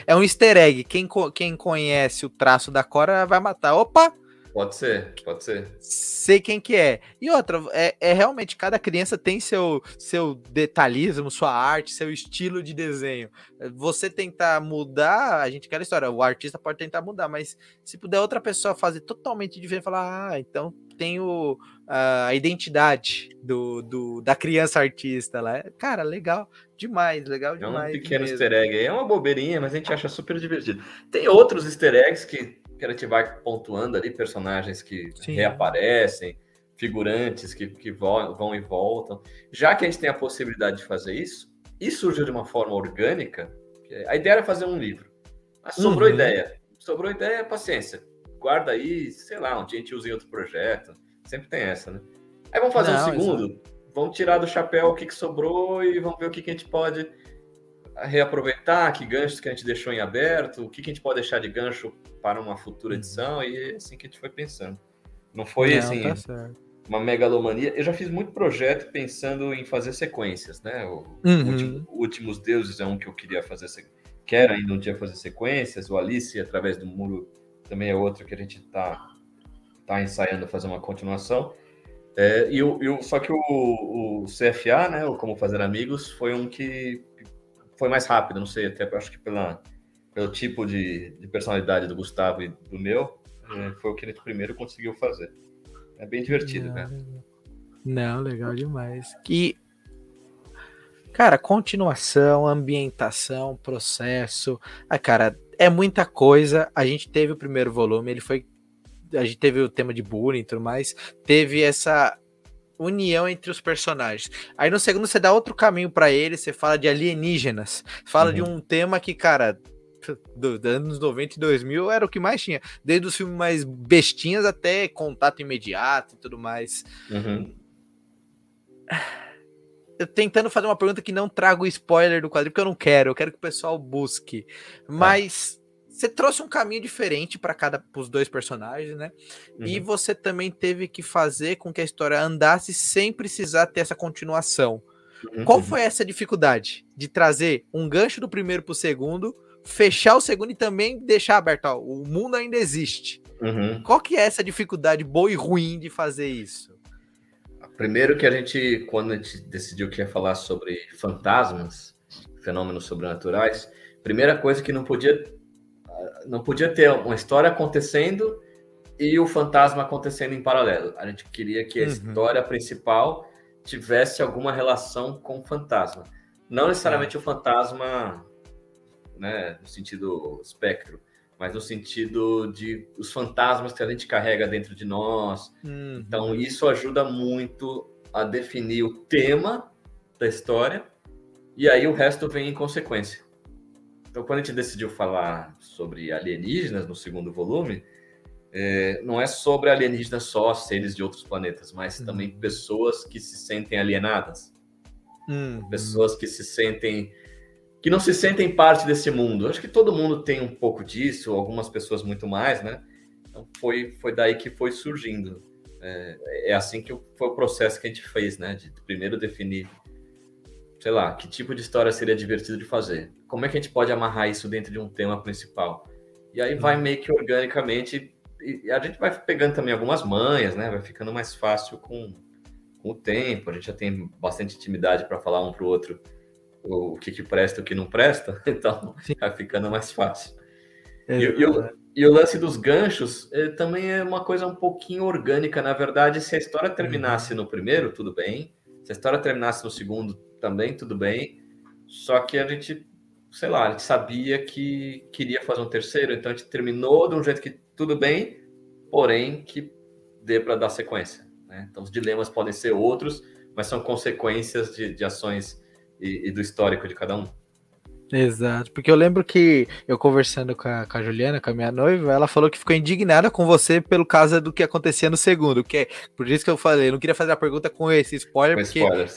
É um easter egg. Quem, quem conhece o traço da Cora vai matar. Opa! Pode ser, pode ser. Sei quem que é. E outra, é, é, realmente, cada criança tem seu, seu detalhismo, sua arte, seu estilo de desenho. Você tentar mudar, a gente quer a história, o artista pode tentar mudar, mas se puder outra pessoa fazer totalmente diferente, falar, ah, então tem o, a identidade do, do, da criança artista lá. Cara, legal demais, legal demais. É um pequeno mesmo. easter egg aí, é uma bobeirinha, mas a gente acha super divertido. Tem outros easter eggs que que a gente vai pontuando ali personagens que Sim. reaparecem, figurantes que, que vão, vão e voltam. Já que a gente tem a possibilidade de fazer isso, e surgiu de uma forma orgânica, a ideia era fazer um livro. Mas sobrou uhum. ideia. Sobrou ideia, paciência. Guarda aí, sei lá, um dia a gente usa em outro projeto. Sempre tem essa, né? Aí vamos fazer Não, um segundo, exatamente. vamos tirar do chapéu o que, que sobrou e vamos ver o que, que a gente pode reaproveitar, que ganchos que a gente deixou em aberto, o que, que a gente pode deixar de gancho para uma futura uhum. edição, e é assim que a gente foi pensando. Não foi Não, assim. Tá uma megalomania. Eu já fiz muito projeto pensando em fazer sequências, né? O uhum. último, Últimos Deuses é um que eu queria fazer, quero ainda um dia fazer sequências. O Alice, através do muro, também é outro que a gente está tá ensaiando fazer uma continuação. É, e, o, e o, só que o, o, CFA, né, o Como Fazer Amigos, foi um que foi mais rápido, não sei, até acho que pela, pelo tipo de, de personalidade do Gustavo e do meu, é, foi o que ele primeiro conseguiu fazer. É bem divertido, né? não, né? Não, legal demais. E, cara, continuação, ambientação, processo. Ah, cara, é muita coisa. A gente teve o primeiro volume, ele foi. A gente teve o tema de bullying e tudo mais. Teve essa união entre os personagens. Aí no segundo você dá outro caminho para ele, você fala de alienígenas, fala uhum. de um tema que, cara, dos anos 90 e 2000 era o que mais tinha. Desde os filmes mais bestinhas até contato imediato e tudo mais. Uhum. Eu tentando fazer uma pergunta que não trago spoiler do quadrinho, porque eu não quero, eu quero que o pessoal busque. Mas você trouxe um caminho diferente para cada os dois personagens, né? Uhum. E você também teve que fazer com que a história andasse sem precisar ter essa continuação. Uhum. Qual foi essa dificuldade de trazer um gancho do primeiro para o segundo fechar o segundo e também deixar aberto. Ó, o mundo ainda existe. Uhum. Qual que é essa dificuldade boa e ruim de fazer isso? Primeiro que a gente, quando a gente decidiu que ia falar sobre fantasmas, fenômenos sobrenaturais, primeira coisa que não podia não podia ter uma história acontecendo e o fantasma acontecendo em paralelo. A gente queria que a uhum. história principal tivesse alguma relação com o fantasma. Não necessariamente é. o fantasma né, no sentido espectro, mas no sentido de os fantasmas que a gente carrega dentro de nós. Uhum. Então, isso ajuda muito a definir o tema da história e aí o resto vem em consequência. Então, quando a gente decidiu falar sobre alienígenas no segundo volume, é, não é sobre alienígenas só, seres de outros planetas, mas uhum. também pessoas que se sentem alienadas. Uhum. Pessoas que se sentem que não se sentem parte desse mundo. Acho que todo mundo tem um pouco disso, algumas pessoas muito mais, né? Então foi, foi daí que foi surgindo. É, é assim que foi o processo que a gente fez, né? De primeiro definir, sei lá, que tipo de história seria divertido de fazer. Como é que a gente pode amarrar isso dentro de um tema principal? E aí vai meio que organicamente, e a gente vai pegando também algumas manhas, né? Vai ficando mais fácil com, com o tempo. A gente já tem bastante intimidade para falar um para o outro o que, que presta e o que não presta, (laughs) então vai ficando mais fácil. É, e, e, o, e, o, lance dos ganchos é, também é uma coisa um pouquinho orgânica. Na verdade, se a história terminasse uhum. no primeiro, tudo bem. Se a história terminasse no segundo, também tudo bem. Só que a gente, sei lá, a gente sabia que queria fazer um terceiro, então a gente terminou de um jeito que tudo bem, porém que dê para dar sequência. Né? Então os dilemas podem ser outros, mas são consequências de, de ações e, e, do histórico de cada um. Exato, porque eu lembro que eu conversando com a, com a, Juliana, com a minha noiva, ela falou que ficou indignada com você pelo caso do que acontecia no segundo, que é por isso que eu falei, eu não queria fazer a pergunta com esse spoiler, com porque spoiler,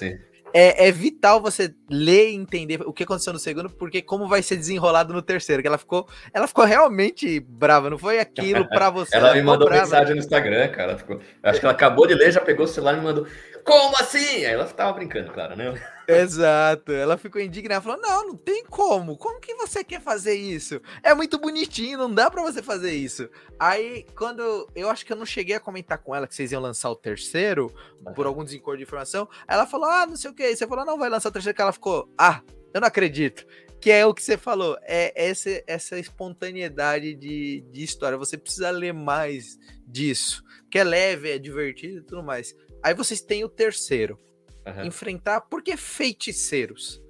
é, é, vital você ler e entender o que aconteceu no segundo, porque como vai ser desenrolado no terceiro. Que ela ficou, ela ficou realmente brava, não foi aquilo para (laughs) você. ela, ela me mandou brava. mensagem no Instagram, cara. Ficou, acho que ela acabou de ler, já pegou o celular e me mandou. Como assim? Aí ela tava brincando, claro, né? Exato. Ela ficou indignada, falou: "Não, não tem como. Como que você quer fazer isso? É muito bonitinho, não dá para você fazer isso". Aí, quando eu acho que eu não cheguei a comentar com ela que vocês iam lançar o terceiro, por algum desencontro de informação, ela falou: "Ah, não sei o que". Você falou: "Não vai lançar o terceiro", que ela ficou: "Ah, eu não acredito". Que é o que você falou, é essa, essa espontaneidade de, de história. Você precisa ler mais disso. Que é leve, é divertido e tudo mais. Aí vocês têm o terceiro. Uhum. Enfrentar. Por que feiticeiros?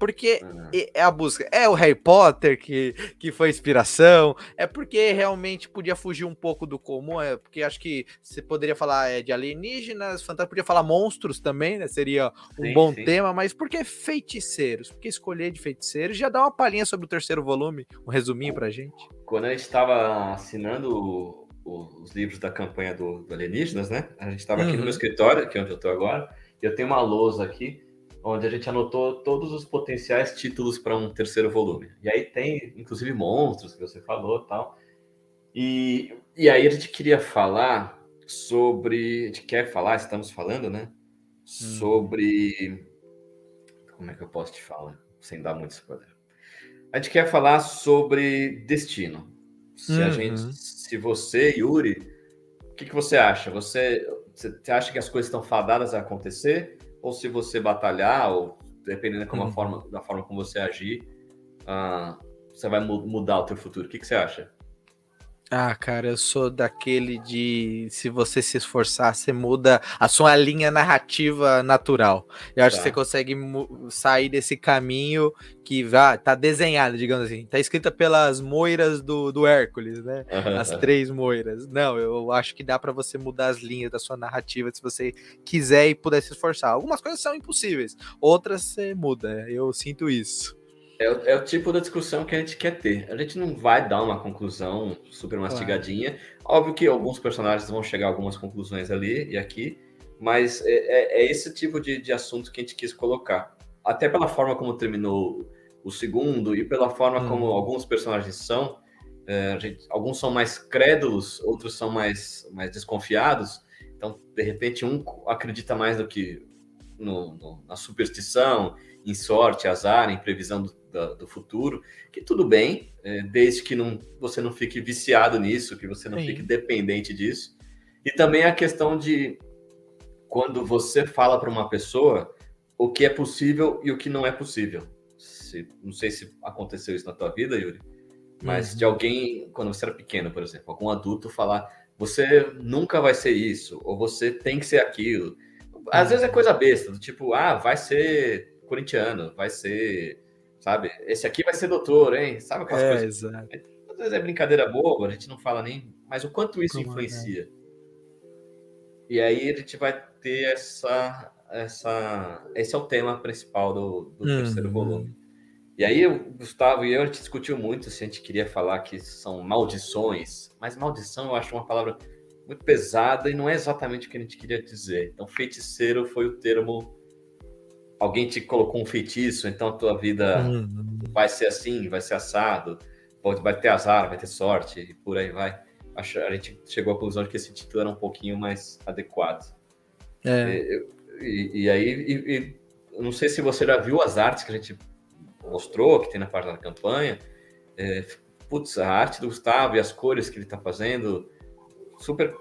Porque uhum. é a busca. É o Harry Potter que, que foi inspiração, é porque realmente podia fugir um pouco do comum, é porque acho que você poderia falar é, de alienígenas, fantasma, podia falar monstros também, né? Seria um sim, bom sim. tema, mas por que feiticeiros? Por que escolher de feiticeiros? Já dá uma palhinha sobre o terceiro volume, um resuminho pra gente. Quando a gente estava assinando os livros da campanha do, do Alienígenas, né? A gente estava aqui no meu uhum. escritório, que é onde eu estou agora, e eu tenho uma lousa aqui onde a gente anotou todos os potenciais títulos para um terceiro volume. E aí tem, inclusive, monstros que você falou tal. E, e aí a gente queria falar sobre. A gente quer falar, estamos falando, né? Uhum. Sobre. Como é que eu posso te falar? Sem dar muito spoiler. A gente quer falar sobre destino. Se uhum. a gente, uhum. se você, Yuri, o que, que você acha? Você, você acha que as coisas estão fadadas a acontecer? Ou se você batalhar, ou dependendo da, uhum. forma, da forma como você agir, uh, você vai mudar o teu futuro? O que, que você acha? Ah, cara, eu sou daquele de se você se esforçar, você muda a sua linha narrativa natural. Eu acho tá. que você consegue sair desse caminho que vai, tá desenhado, digamos assim, tá escrita pelas moiras do, do Hércules, né? As três moiras. Não, eu acho que dá para você mudar as linhas da sua narrativa se você quiser e puder se esforçar. Algumas coisas são impossíveis, outras você muda. Eu sinto isso. É, é, o tipo da discussão que a gente quer ter. A gente não vai dar uma conclusão super mastigadinha. Claro. Óbvio que alguns personagens vão chegar a algumas conclusões ali e aqui, mas é, é, é esse tipo de, de, assunto que a gente quis colocar. Até pela forma como terminou o segundo e pela forma hum. como alguns personagens são. É, gente, alguns são mais crédulos, outros são mais, mais desconfiados. Então, de repente, um acredita mais do que no, no, na superstição, em sorte, azar, em previsão do, do, do futuro, que tudo bem, é, desde que não, você não fique viciado nisso, que você não Sim. fique dependente disso. E também a questão de quando você fala para uma pessoa o que é possível e o que não é possível. Se, não sei se aconteceu isso na tua vida, Yuri, mas uhum. de alguém, quando você era pequeno, por exemplo, algum adulto falar você nunca vai ser isso, ou você tem que ser aquilo. Às vezes é uhum. coisa besta, do tipo, ah, vai ser corintiano, vai ser sabe? Esse aqui vai ser doutor, hein? Sabe aquelas é, coisas? Exato. Às vezes é brincadeira boba, a gente não fala nem, mas o quanto isso Como é? influencia. É? E aí a gente vai ter essa, essa, esse é o tema principal do, do uhum. terceiro volume. E aí o Gustavo e eu a gente discutiu muito se a gente queria falar que são maldições, mas maldição eu acho uma palavra muito pesada e não é exatamente o que a gente queria dizer. Então feiticeiro foi o termo alguém te colocou um feitiço, então a tua vida uhum. vai ser assim, vai ser assado, vai ter azar, vai ter sorte, e por aí vai. A gente chegou à conclusão de que esse título era um pouquinho mais adequado. É. E, e, e aí, e, e, não sei se você já viu as artes que a gente mostrou, que tem na parte da campanha. É, putz, a arte do Gustavo e as cores que ele está fazendo super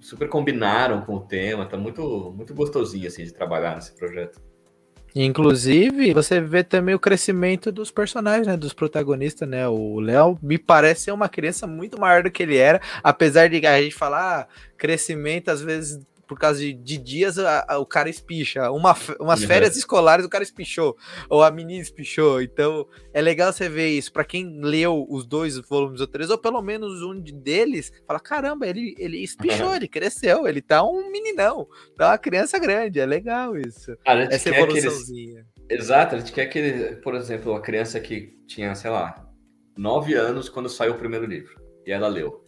super combinaram com o tema, tá muito muito gostosinho assim de trabalhar nesse projeto. Inclusive, você vê também o crescimento dos personagens, né? Dos protagonistas, né? O Léo me parece ser uma criança muito maior do que ele era, apesar de a gente falar ah, crescimento, às vezes por causa de, de dias a, a, o cara espicha. Uma, umas uhum. férias escolares o cara espichou, ou a menina espichou. Então é legal você ver isso. Para quem leu os dois volumes ou três, ou pelo menos um deles, fala: caramba, ele, ele espichou, uhum. ele cresceu, ele tá um meninão, tá uma criança grande. É legal isso. Essa evoluçãozinha. Exato, a gente quer que, por exemplo, a criança que tinha, sei lá, nove anos quando saiu o primeiro livro, e ela leu.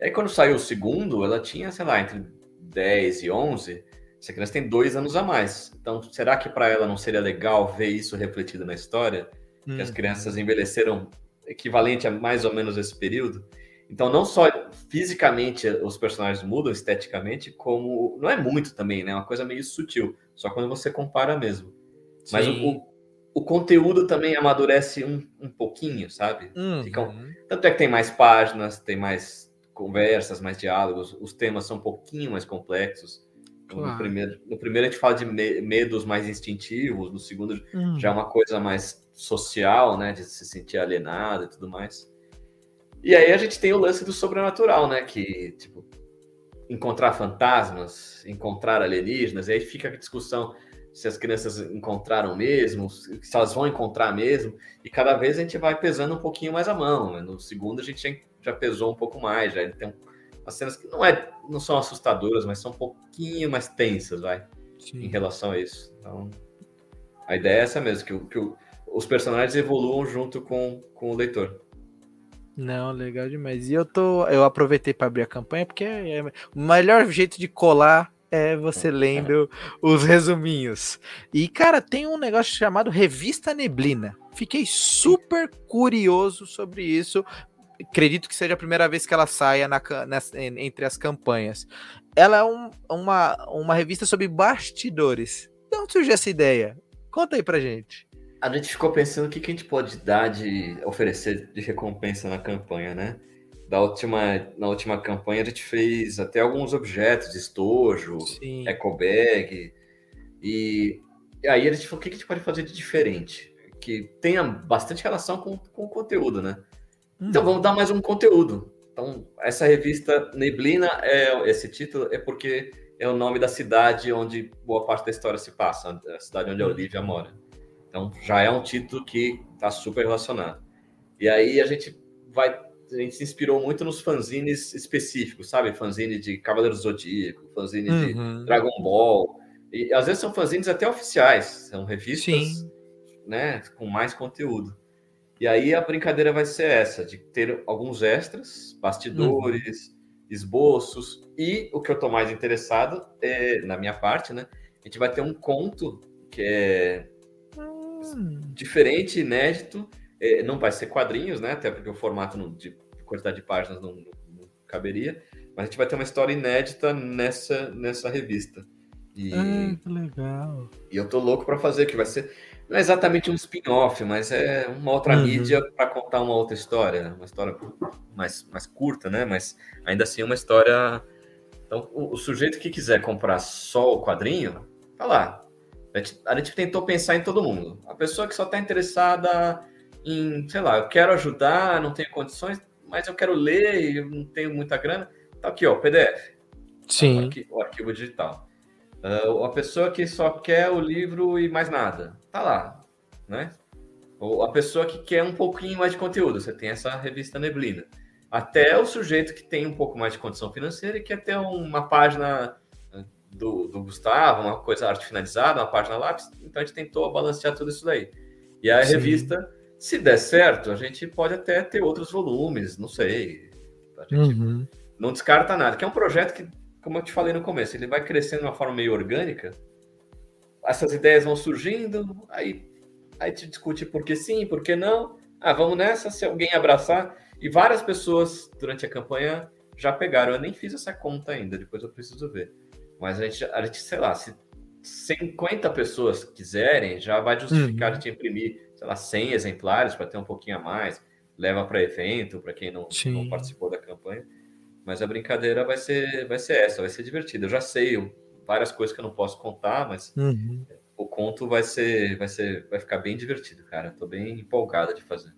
E aí, quando saiu o segundo, ela tinha, sei lá, entre 10 e 11, essa criança tem dois anos a mais. Então, será que para ela não seria legal ver isso refletido na história? Hum. Que as hum. crianças envelheceram equivalente a mais ou menos esse período? Então, não só fisicamente os personagens mudam esteticamente, como. Não é muito também, né? É uma coisa meio sutil. Só quando você compara mesmo. Sim. Mas o, o, conteúdo também amadurece um, um pouquinho, sabe? Uhum. Tanto é que tem mais páginas, tem mais conversas, mais diálogos, os temas são um pouquinho mais complexos. Claro. No, primeiro, no primeiro a gente fala de medos mais instintivos, no segundo hum. já é uma coisa mais social, né, de se sentir alienado e tudo mais. E aí a gente tem o lance do sobrenatural, né, que tipo encontrar fantasmas, encontrar alienígenas, e aí fica a discussão se as crianças encontraram mesmo, se elas vão encontrar mesmo, e cada vez a gente vai pesando um pouquinho mais a mão. Né? No segundo a gente já pesou um pouco mais, já tem umas cenas que não, é, não são assustadoras, mas são um pouquinho mais tensas, vai, Sim. em relação a isso. Então, a ideia é essa mesmo, que, que os personagens evoluam junto com, com o leitor. Não, legal demais. E eu tô, eu aproveitei para abrir a campanha porque é, é, o melhor jeito de colar é você lendo os resuminhos. E, cara, tem um negócio chamado Revista Neblina. Fiquei super curioso sobre isso. Acredito que seja a primeira vez que ela saia na, nessa, entre as campanhas. Ela é um, uma, uma revista sobre bastidores. De onde surgiu essa ideia? Conta aí pra gente. A gente ficou pensando o que, que a gente pode dar de oferecer de recompensa na campanha, né? da última, na última campanha a gente fez até alguns objetos, estojo, Sim. eco bag, e, e, aí a gente falou, o que a gente pode fazer de diferente? Que tenha bastante relação com, com o conteúdo, né? Então vamos dar mais um conteúdo. Então, essa revista Neblina, é esse título é porque é o nome da cidade onde boa parte da história se passa, a cidade onde a uhum. Olivia mora. Então, já é um título que está super relacionado. E aí a gente vai a gente se inspirou muito nos fanzines específicos, sabe? Fanzine de Cavaleiro do Zodíaco, fanzine uhum. de Dragon Ball. E às vezes são fanzines até oficiais, são revistas Sim. né, com mais conteúdo. E aí a brincadeira vai ser essa, de ter alguns extras, bastidores, uhum. esboços, e o que eu estou mais interessado é, na minha parte, né? A gente vai ter um conto que é hum. diferente, inédito, é, não vai ser quadrinhos, né? Até porque o formato não, de quantidade de páginas não, não, não, caberia. Mas a gente vai ter uma história inédita nessa, nessa revista. E, ah, que legal. E eu tô louco para fazer, que vai ser. Não é exatamente um spin-off, mas é uma outra uhum. mídia para contar uma outra história. Uma história mais, mais curta, né? Mas ainda assim uma história. Então, o, o sujeito que quiser comprar só o quadrinho, tá lá. A gente, a gente tentou pensar em todo mundo. A pessoa que só está interessada em, sei lá, eu quero ajudar, não tenho condições, mas eu quero ler e não tenho muita grana. Tá aqui, ó, o PDF. Sim. O arquivo, o arquivo digital. Uh, a pessoa que só quer o livro e mais nada, tá lá, né? Ou a pessoa que quer um pouquinho mais de conteúdo, você tem essa revista Neblina. Até o sujeito que tem um pouco mais de condição financeira e quer ter uma página ah, do, do Gustavo, uma coisa arte finalizada, uma página lápis. Então a gente tentou balancear tudo isso daí. E a Sim. revista se der certo, a gente pode até ter outros volumes, não sei. A gente uhum. não descarta nada. Que é um projeto que, como eu te falei no começo, ele vai crescendo de uma forma meio orgânica. Essas ideias vão surgindo, aí, aí te discute por que sim, por que não. Ah, vamos nessa, se alguém abraçar. E várias pessoas durante a campanha já pegaram. Eu nem fiz essa conta ainda, depois eu preciso ver. Mas a gente, a gente sei lá, se 50 pessoas quiserem, já vai justificar uhum. a gente imprimir sei lá, 100 exemplares para ter um pouquinho a mais, leva para evento, para quem não, não, participou da campanha. Mas a brincadeira vai ser, vai ser essa, vai ser divertida. Eu já sei várias coisas que eu não posso contar, mas uhum. o conto vai ser, vai ser, vai ficar bem divertido, cara. Estou bem empolgada de fazer.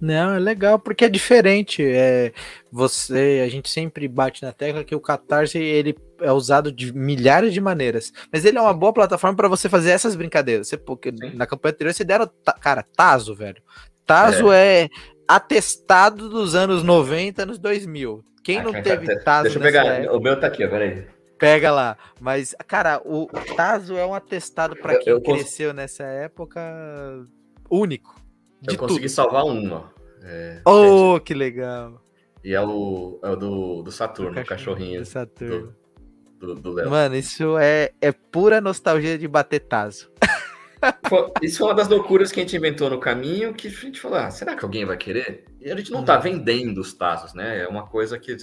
Não, é legal porque é diferente. É, você, a gente sempre bate na tecla que o Catarse ele é usado de milhares de maneiras, mas ele é uma boa plataforma para você fazer essas brincadeiras. Você, porque na campanha anterior você deram, cara, Tazo, velho. Tazo é. é. atestado dos anos 90, anos 2000. Quem ah, não teve Tazo Deixa eu pegar, época, o meu tá aqui, peraí. Pega lá. Mas, cara, o, Tazo é um atestado para quem eu, eu cresceu cons... nessa época único. Eu consegui tudo. salvar um, ó. É, oh, que legal. E é o, é o do, do Saturno, o cachorrinho. Do Saturno. Do, do, Léo. Mano, isso é, é pura nostalgia de bater taso. (laughs) Isso foi uma das loucuras que a gente inventou no caminho, que a gente falou, ah, será que alguém vai querer? E a gente não tá uhum. vendendo os tazos, né? É uma coisa que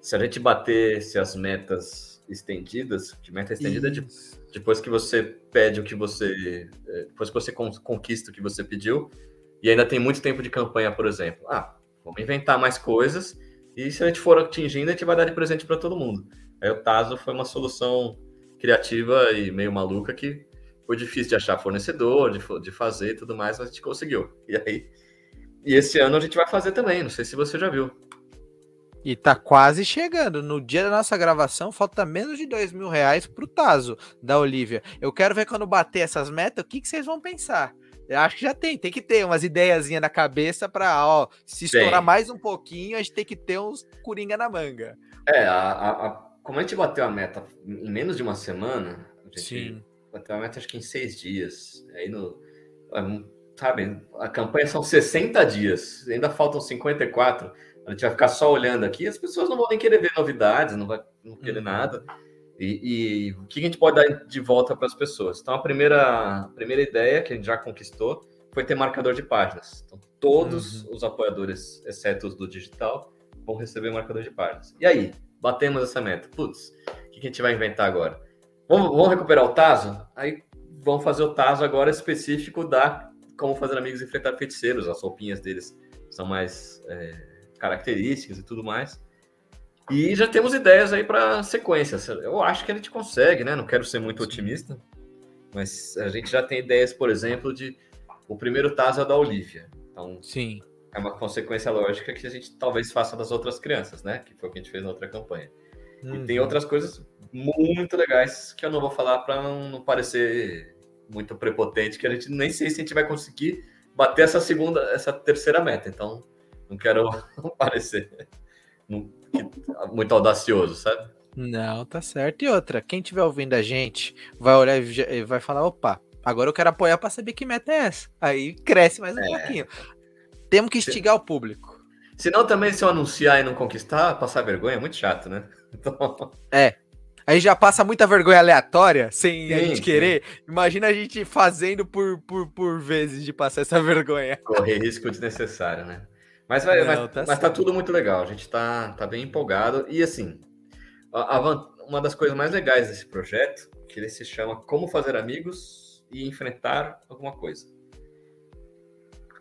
se a gente batesse as metas estendidas, de meta estendida, de, depois que você pede o que você, é, depois que você conquista o que você pediu, e ainda tem muito tempo de campanha, por exemplo. Ah, vamos inventar mais coisas e se a gente for atingindo, a gente vai dar de presente para todo mundo. Aí o Tazo foi uma solução criativa e meio maluca que foi difícil de achar fornecedor, de, de fazer e tudo mais, mas a gente conseguiu. E aí, e esse ano a gente vai fazer também, não sei se você já viu. E tá quase chegando. No dia da nossa gravação, falta menos de dois mil reais pro Tazo da Olivia. Eu quero ver quando bater essas metas, o que, que vocês vão pensar. Eu acho que já tem, tem que ter umas ideiazinhas na cabeça pra, ó, se estourar tem. mais um pouquinho, a gente tem que ter uns coringa na manga. É, a, a, a, como a gente bateu a meta em menos de uma semana, a gente Sim. bateu a meta acho que em seis dias. Aí no. Sabe, a campanha são 60 dias, ainda faltam 54 a gente vai ficar só olhando aqui, as pessoas não vão nem querer ver novidades, não vai não querer uhum. nada. E, e, o que a gente pode dar de volta para as pessoas? Então, a primeira, a primeira ideia que a gente já conquistou foi ter marcador de páginas. Então, todos uhum. os apoiadores, exceto os do digital, vão receber marcador de páginas. E aí, batemos essa meta. Putz, o que a gente vai inventar agora? Vamos, vamos recuperar o Taso? Aí vamos fazer o Taso agora específico da como fazer amigos e enfrentar feiticeiros. As roupinhas deles são mais é, características e tudo mais. E já temos ideias aí para sequências. Eu acho que a gente consegue, né? Não quero ser muito otimista, mas a gente já tem ideias, por exemplo, de o primeiro Taza da Olivia. Então, sim. É uma consequência lógica que a gente talvez faça das outras crianças, né? Que foi o que a gente fez na outra campanha. Uhum. E tem uhum. outras coisas muito legais que eu não vou falar para não parecer muito prepotente, que a gente nem sei se a gente vai conseguir bater essa segunda, essa terceira meta. Então, não quero (laughs) parecer muito audacioso, sabe? Não, tá certo. E outra, quem estiver ouvindo a gente vai olhar e vai falar: opa, agora eu quero apoiar para saber que meta é essa. Aí cresce mais um é. pouquinho. Temos que instigar se... o público. Senão também, se eu anunciar e não conquistar, passar vergonha é muito chato, né? (laughs) Então... É. Aí já passa muita vergonha aleatória, sem sim, a gente querer. Sim. Imagina a gente fazendo por, por, por vezes de passar essa (laughs) vergonha. Correr risco desnecessário, né? Mas, vai, Não, mas, tá, mas tá, tudo muito legal. A gente tá, tá bem empolgado. E assim, a, a, uma das coisas mais legais desse projeto, que ele se chama Como Fazer Amigos e Enfrentar Alguma Coisa.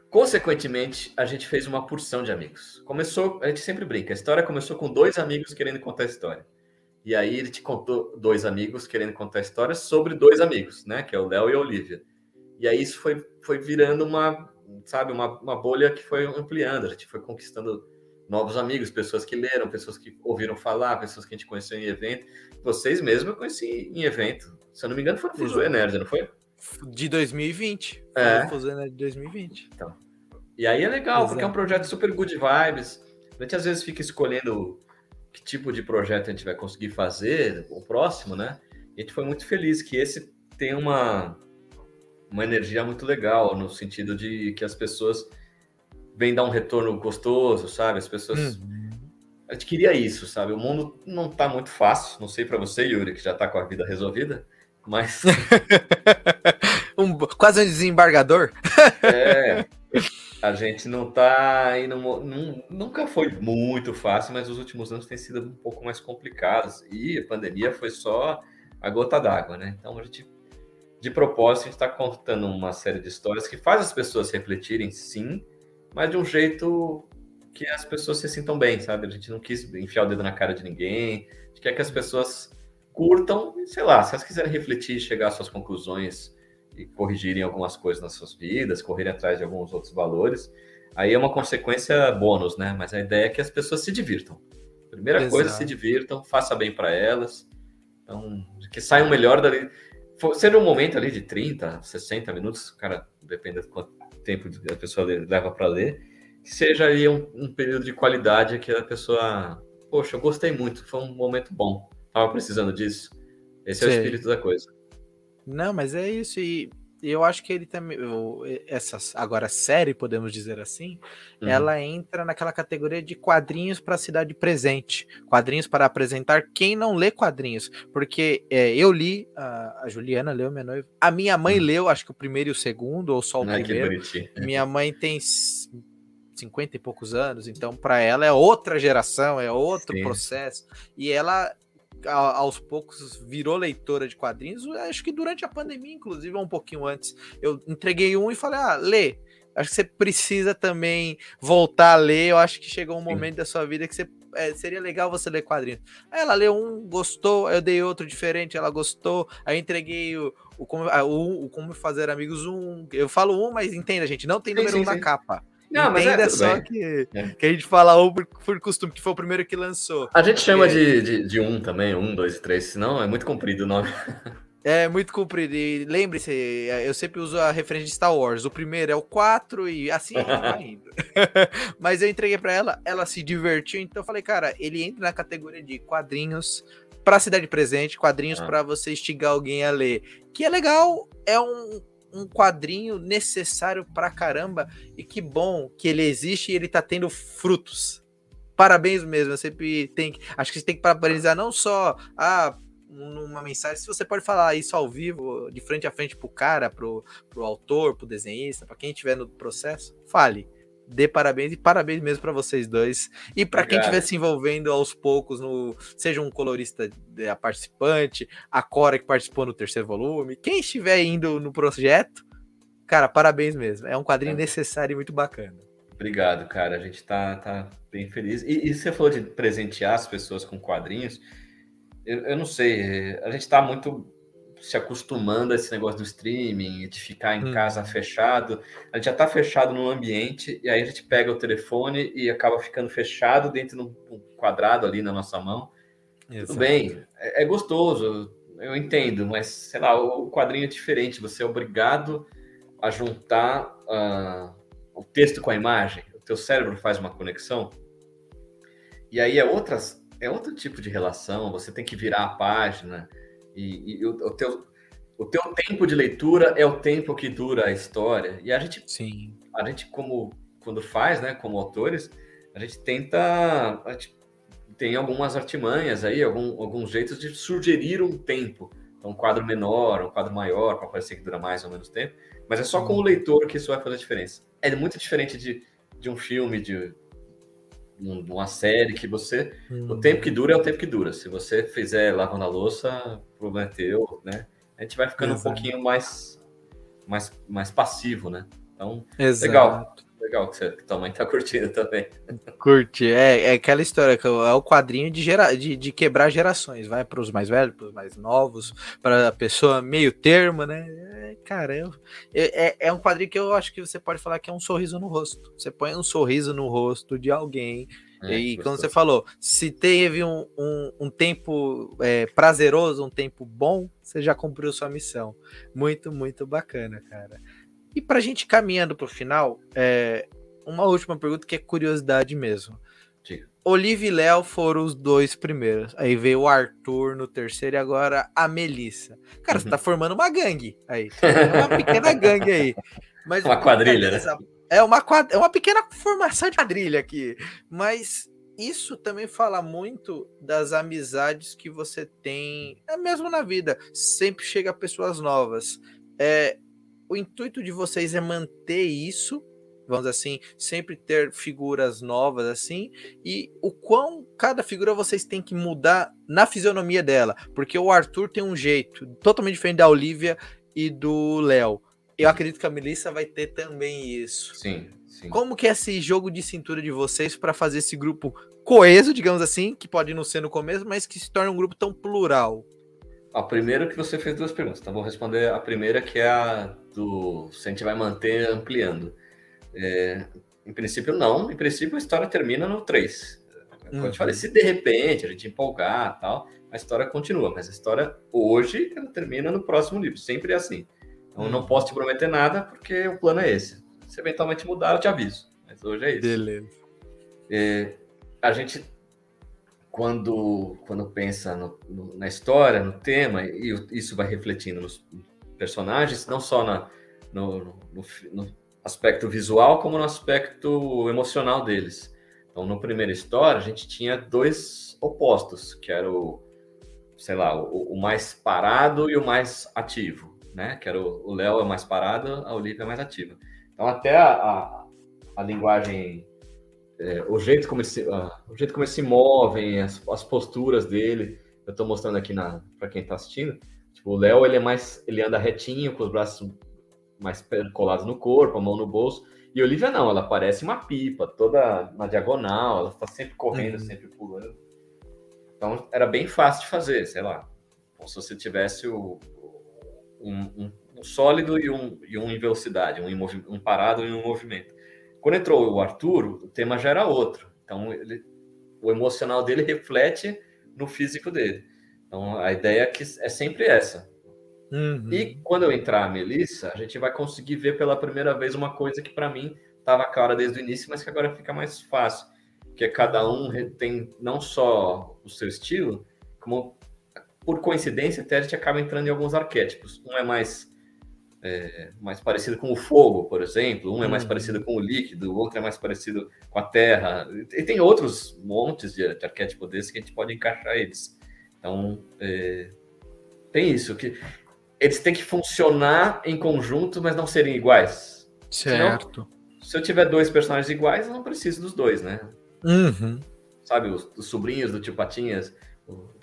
Consequentemente, a gente fez uma porção de amigos. Começou, a gente sempre brinca, a história começou com dois amigos querendo contar a história. E aí ele te contou dois amigos querendo contar a história sobre dois amigos, né? Que é o Léo e a Olivia. E aí isso foi, foi virando uma, sabe, uma, uma bolha que foi ampliando, a gente foi conquistando novos amigos, pessoas que leram, pessoas que ouviram falar, pessoas que a gente conheceu em evento. Vocês mesmo eu conheci em evento. Se eu não me engano, foi no Fuso Nerd, não foi? De 2020. É. Foi Fuso Nerd de 2020. Então. E aí é legal, Exato. porque é um projeto super good vibes. A gente às vezes fica escolhendo que tipo de projeto a gente vai conseguir fazer, o próximo, né? E a gente foi muito feliz que esse tem uma uma energia muito legal, no sentido de que as pessoas vêm dar um retorno gostoso, sabe? As pessoas. Hum. Queria isso, sabe? O mundo não tá muito fácil. Não sei para você, Yuri, que já tá com a vida resolvida, mas. (laughs) um, quase um desembargador. (laughs) é. A gente não tá indo. Nunca foi muito fácil, mas os últimos anos têm sido um pouco mais complicados. E a pandemia foi só a gota d'água, né? Então a gente de propósito, a gente está contando uma série de histórias que faz as pessoas refletirem, sim, mas de um jeito que as pessoas se sintam bem, sabe? A gente não quis enfiar o dedo na cara de ninguém, a gente quer que as pessoas curtam, sei lá, se elas quiserem refletir, chegar às suas conclusões e corrigirem algumas coisas nas suas vidas, correrem atrás de alguns outros valores, aí é uma consequência bônus, né? Mas a ideia é que as pessoas se divirtam. Primeira Exato. coisa, se divirtam, faça bem para elas, então, que saiam melhor dali sendo um momento ali de 30, 60 minutos, cara, depende de quanto tempo a pessoa leva para ler, que seja aí um, um, período de qualidade que a pessoa, poxa, eu gostei muito, foi um momento bom, tava precisando disso. Esse é Sim. o espírito da coisa. Não, mas é isso, e eu acho que ele também. Essa agora série, podemos dizer assim, uhum. ela entra naquela categoria de quadrinhos para a cidade presente. Quadrinhos para apresentar quem não lê quadrinhos. Porque é, eu li, a, a, Juliana leu, minha noiva. A minha mãe uhum. leu, acho que o primeiro e o segundo, ou só o primeiro. (laughs) Minha mãe tem 50 e poucos anos, então para ela é outra geração, é outro Sim. processo. E ela aos poucos virou leitora de quadrinhos, acho que durante a pandemia, inclusive, um pouquinho antes, eu entreguei um e falei: ah, lê. Acho que você precisa também voltar a ler. Eu acho que chegou um momento Sim. da sua vida que você, é, seria legal você ler quadrinhos. Aí ela leu um, gostou, eu dei outro diferente, ela gostou. Aí eu entreguei o, o, como, o, o Como Fazer Amigos um. Eu falo um, mas entenda, gente, não tem número sim, um sim. na capa. Não, mas é só que, é. que a gente fala ou por, por, costume, que foi o primeiro que lançou. A gente chama de, de, de, um também, um, dois e três, senão é muito comprido o nome. É muito comprido. E lembre-se, eu sempre uso a referência de Star Wars. O primeiro é o 4 e assim (laughs) vai indo. (laughs) Mas eu entreguei para ela, ela se divertiu, então eu falei, cara, ele entra na categoria de quadrinhos para se dar de presente, quadrinhos ah. para você instigar alguém a ler. Que é legal, é um, um quadrinho necessário pra caramba e que bom que ele existe e ele tá tendo frutos. Parabéns mesmo, eu sempre tem que, acho que você tem que parabenizar não só ah, uma mensagem, se você pode falar isso ao vivo, de frente a frente pro cara, pro, pro autor, pro desenhista, para quem estiver no processo, fale. Dê parabéns e parabéns mesmo para vocês dois. E para quem estiver se envolvendo aos poucos no, seja um colorista a participante, a Cora que participou no terceiro volume, quem estiver indo no projeto, cara, parabéns mesmo. É um quadrinho é. necessário e muito bacana. Obrigado, cara. A gente tá, tá bem feliz. E, e você falou de presentear as pessoas com quadrinhos eu, eu não sei, a gente está muito se acostumando a esse negócio do streaming, de ficar em hum. casa fechado. A gente já está fechado no ambiente e aí a gente pega o telefone e acaba ficando fechado dentro de um quadrado ali na nossa mão. Exato. Tudo bem, é, é, gostoso, eu entendo, mas sei lá, o quadrinho é diferente. Você é obrigado a juntar uh, o texto com a imagem. O teu cérebro faz uma conexão. E aí é outras é outro tipo de relação, você tem que virar a página e, e o, o, teu, o teu tempo de leitura é o tempo que dura a história. E a gente, Sim. a gente como quando faz, né, como autores, a gente tenta, a gente tem algumas artimanhas aí, algum, alguns jeitos de sugerir um tempo. Então, um quadro menor, um quadro maior, para parecer que dura mais ou menos tempo. Mas é só com o leitor que isso vai fazer a diferença. É muito diferente de, de um filme, de, numa série que você. Hum. O tempo que dura é o tempo que dura. Se você fizer lavando a louça, o problema é teu, né? A gente vai ficando Exato. um pouquinho mais, mais, mais passivo, né? Então, Exato. legal. Legal que, você, que tua mãe tá curtindo também. (laughs) Curte, é, é aquela história que é o quadrinho de, gera, de, de quebrar gerações, vai para os mais velhos, para os mais novos, para a pessoa meio termo, né? É, cara, eu, é, é um quadrinho que eu acho que você pode falar que é um sorriso no rosto. Você põe um sorriso no rosto de alguém. É, e quando você falou, se teve um, um, um tempo é, prazeroso, um tempo bom, você já cumpriu sua missão. Muito, muito bacana, cara. E para a gente caminhando para o final, é, uma última pergunta que é curiosidade mesmo. Diga. Olivia e Léo foram os dois primeiros. Aí veio o Arthur no terceiro e agora a Melissa. Cara, uhum. você tá formando uma gangue aí. Uma pequena gangue aí. Mas (laughs) uma quadrilha, né? É uma, quad... é uma pequena formação de quadrilha aqui. Mas isso também fala muito das amizades que você tem, é mesmo na vida. Sempre chega pessoas novas. É, o intuito de vocês é manter isso, vamos assim, sempre ter figuras novas assim, e o quão cada figura vocês têm que mudar na fisionomia dela, porque o Arthur tem um jeito totalmente diferente da Olivia e do Léo. Eu acredito que a Melissa vai ter também isso. Sim, sim. Como que é esse jogo de cintura de vocês para fazer esse grupo coeso, digamos assim, que pode não ser no começo, mas que se torne um grupo tão plural? A primeira que você fez duas perguntas, então vou responder a primeira que é a do se a gente vai manter ampliando. É, em princípio, não. Em princípio, a história termina no 3. Como uhum. eu te falei, se de repente a gente empolgar tal, a história continua. Mas a história hoje, ela termina no próximo livro. Sempre é assim. Então, uhum. não posso te prometer nada, porque o plano é esse. Se eventualmente mudar, eu te aviso. Mas hoje é isso. Beleza. É, a gente, quando, quando pensa no, no, na história, no tema, e isso vai refletindo nos personagens, não só na, no, no, no, aspecto visual, como no aspecto emocional deles. Então, na primeira história, a gente tinha dois opostos, que era o, sei lá, o, o mais parado e o mais ativo, né? Que era o Léo é mais parado, a Olivia é mais ativa. Então, até a, a, a linguagem, é, o, jeito como se, uh, o jeito como eles se movem, as, as posturas dele, eu estou mostrando aqui para quem está assistindo, Tipo, o Léo, ele é mais, ele anda retinho, com os braços mais colados no corpo, a mão no bolso. E Olivia não, ela parece uma pipa, toda na diagonal, ela está sempre correndo, uhum. sempre pulando. Então era bem fácil de fazer, sei lá. Como se você tivesse o, um, um, um, sólido e um, e um em velocidade, um, em um parado e um movimento. Quando entrou o Arthur, o tema já era outro. Então, ele, o emocional dele reflete no físico dele. Então, a ideia é, que é sempre essa. Uhum. E quando eu entrar a Melissa, a gente vai conseguir ver pela primeira vez uma coisa que para mim estava clara desde o início, mas que agora fica mais fácil. Que é cada um tem não só o seu estilo, como por coincidência até a gente acaba entrando em alguns arquétipos. Um é mais é, mais parecido com o fogo, por exemplo, um é mais uhum. parecido com o líquido, o outro é mais parecido com a terra. E tem outros montes de, de arquétipo desse que a gente pode encaixar eles. Então, é, tem isso, que eles têm que funcionar em conjunto, mas não serem iguais. Certo. Senão, se eu tiver dois personagens iguais, eu não preciso dos dois, né? Uhum. Sabe, os, os, sobrinhos do tio Patinhas,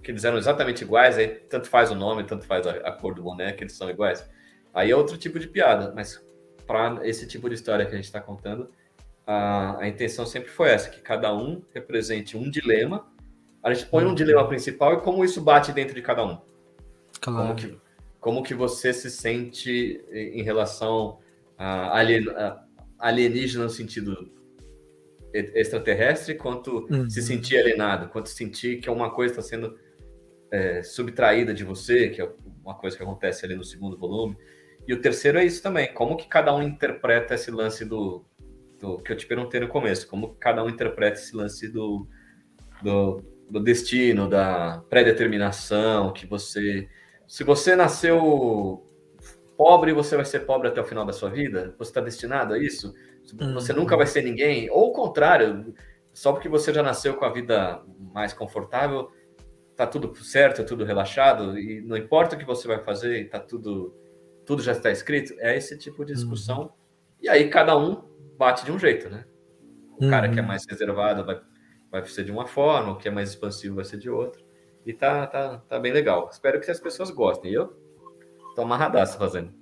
que eles eram exatamente iguais, aí tanto faz o nome, tanto faz a, a cor do boneco, eles são iguais. Aí é outro tipo de piada, mas para esse tipo de história que a gente está contando, a, a, intenção sempre foi essa, que cada um represente um dilema. A gente põe um dilema principal e como isso bate dentro de cada um. Claro. Como que, como que você se sente em relação a, alien, alienígena no sentido extraterrestre, quanto uhum. se sentir alienado, quanto sentir que uma coisa está sendo é, subtraída de você, que é uma coisa que acontece ali no segundo volume. E o terceiro é isso também, como que cada um interpreta esse lance do, do que eu te perguntei no começo, como que cada um interpreta esse lance do, do, do destino, da pré-determinação, que você... Se você nasceu pobre, você vai ser pobre até o final da sua vida? Você está destinado a isso? Você nunca vai ser ninguém? Ou o contrário, só porque você já nasceu com a vida mais confortável, tá tudo certo, tudo relaxado, e não importa o que você vai fazer, tá tudo tudo já está escrito, é esse tipo de discussão. Uhum. E aí cada um bate de um jeito, né? O uhum. cara que é uhum. mais reservado vai, vai ser de uma forma, o que é mais expansivo vai ser de outra. E tá, tá, tá bem legal. Espero que as pessoas gostem. Eu tô amarradaço fazendo.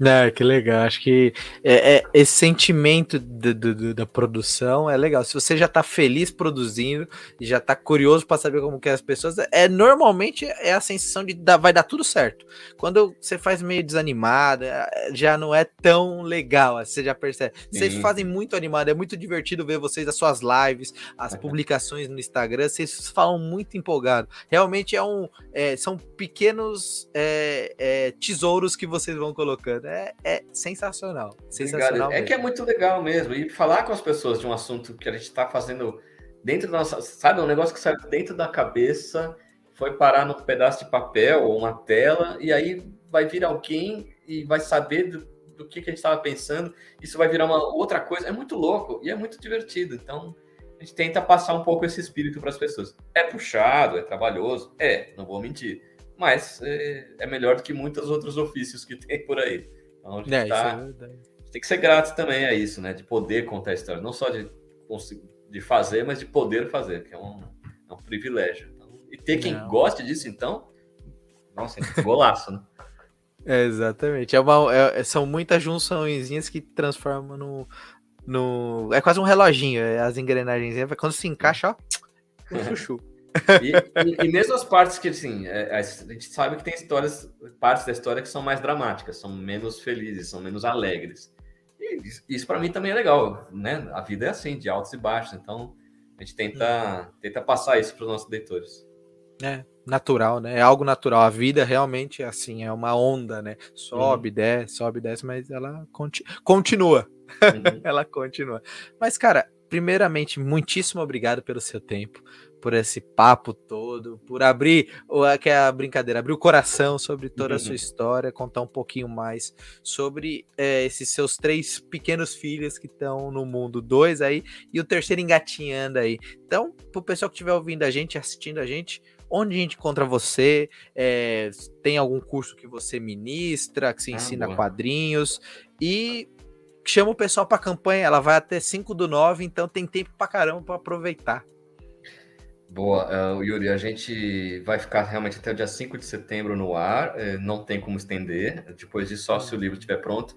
É, que legal. Acho que é, é esse sentimento do, do, da produção é legal. Se você já está feliz produzindo e já está curioso para saber como que é as pessoas, é normalmente é a sensação de dar, vai dar tudo certo. Quando você faz meio desanimado, é, já não é tão legal. Você já percebe. Vocês fazem muito animado, é muito divertido ver vocês as suas lives, as publicações no Instagram. Vocês falam muito empolgado. Realmente é um, é, são pequenos é, é tesouros que vocês vão colocando é, é sensacional. sensacional é que é muito legal mesmo. E falar com as pessoas de um assunto que a gente está fazendo dentro da nossa. Sabe, um negócio que saiu dentro da cabeça, foi parar num pedaço de papel ou uma tela, e aí vai vir alguém e vai saber do, do que, que a gente estava pensando. Isso vai virar uma outra coisa. É muito louco e é muito divertido. Então. A gente tenta passar um pouco esse espírito para as pessoas. É puxado, é trabalhoso, é, não vou mentir, mas é, é melhor do que muitos outros ofícios que tem por aí. Então a gente, é, tá, é tem que ser grato também a isso, né? De poder contar a história, não só de, de fazer, mas de poder fazer, que é um, é um privilégio. Então, e ter quem não. goste disso, então, nossa, é golaço, né? É, exatamente. É uma, é, são muitas junçõezinhas que transformam no, no. É quase um reloginho, é, as engrenagens. Quando se encaixa, ó, (laughs) um chuchu. E, e, mesmo as partes que, assim, é, a gente sabe que tem histórias, partes da história que são mais dramáticas, são menos felizes, são menos alegres. E isso para mim também é legal, né? A vida é assim, de altos e baixos, então a gente tenta, tenta passar isso para os nossos leitores. É, natural, né? É algo natural. A vida realmente é assim, é uma onda, né? Sobe, uhum. desce, sobe, desce, mas ela conti continua. Uhum. (laughs) ela continua. Mas, cara, primeiramente, muitíssimo obrigado pelo seu tempo por esse papo todo, por abrir o que é a brincadeira, abrir o coração sobre toda a sua uhum. história, contar um pouquinho mais sobre é, esses seus três pequenos filhos que estão no mundo, dois aí e o terceiro engatinhando aí. Então, pro pessoal que estiver ouvindo a gente, assistindo a gente, onde a gente encontra você? É, tem algum curso que você ministra, que se ah, ensina quadrinhos e chama o pessoal para a campanha, ela vai até 5 do 9, então tem tempo para caramba para aproveitar. Boa, uh, Yuri, a gente vai ficar realmente até o dia 5 de setembro no ar, uh, não tem como estender, depois disso só se o livro estiver pronto,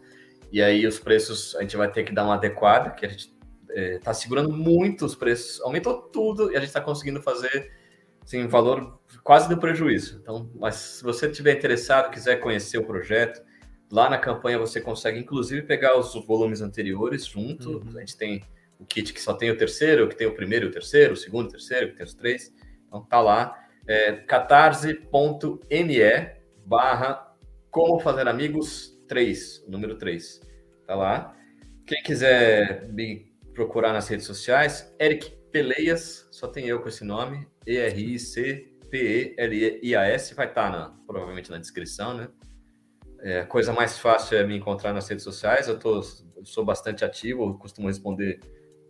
e aí os preços a gente vai ter que dar uma adequada, que a gente está eh, segurando muito os preços, aumentou tudo e a gente está conseguindo fazer assim, valor quase do prejuízo. Então, mas se você estiver interessado, quiser conhecer o projeto, Lá na campanha você consegue, inclusive, pegar os volumes anteriores junto. Uhum. A gente tem o kit que só tem o terceiro, que tem o primeiro e o terceiro, o segundo e o terceiro, que tem os três. Então tá lá. É, catarse.me barra como fazer amigos 3, número 3. Tá lá. Quem quiser me procurar nas redes sociais, Eric Peleias, só tem eu com esse nome, E-R-I-C-P-E-L-I-A-S, vai estar tá provavelmente na descrição, né? É, a coisa mais fácil é me encontrar nas redes sociais. Eu, tô, eu sou bastante ativo, costumo responder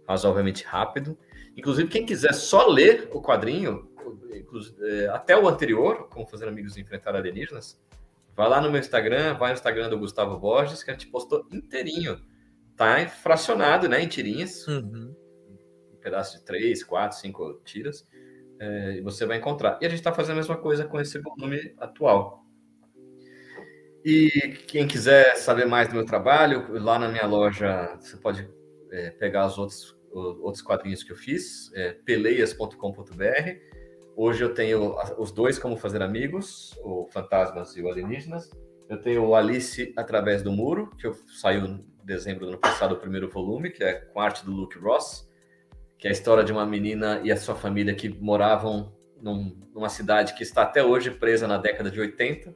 razoavelmente rápido. Inclusive, quem quiser só ler o quadrinho, é, até o anterior, como fazer amigos enfrentar alienígenas, vai lá no meu Instagram, vai no Instagram do Gustavo Borges, que a gente postou inteirinho. Tá fracionado, né, em tirinhas. Uhum. Um pedaço de três, quatro, cinco tiras. É, e você vai encontrar. E a gente está fazendo a mesma coisa com esse volume atual. E quem quiser saber mais do meu trabalho, lá na minha loja você pode é, pegar os outros, os outros quadrinhos que eu fiz, é, peleias.com.br. Hoje eu tenho os dois Como Fazer Amigos, o Fantasmas e o Alienígenas. Eu tenho o Alice Através do Muro, que eu, saiu em dezembro do ano passado, o primeiro volume, que é com arte do Luke Ross, que é a história de uma menina e a sua família que moravam num, numa cidade que está até hoje presa na década de 80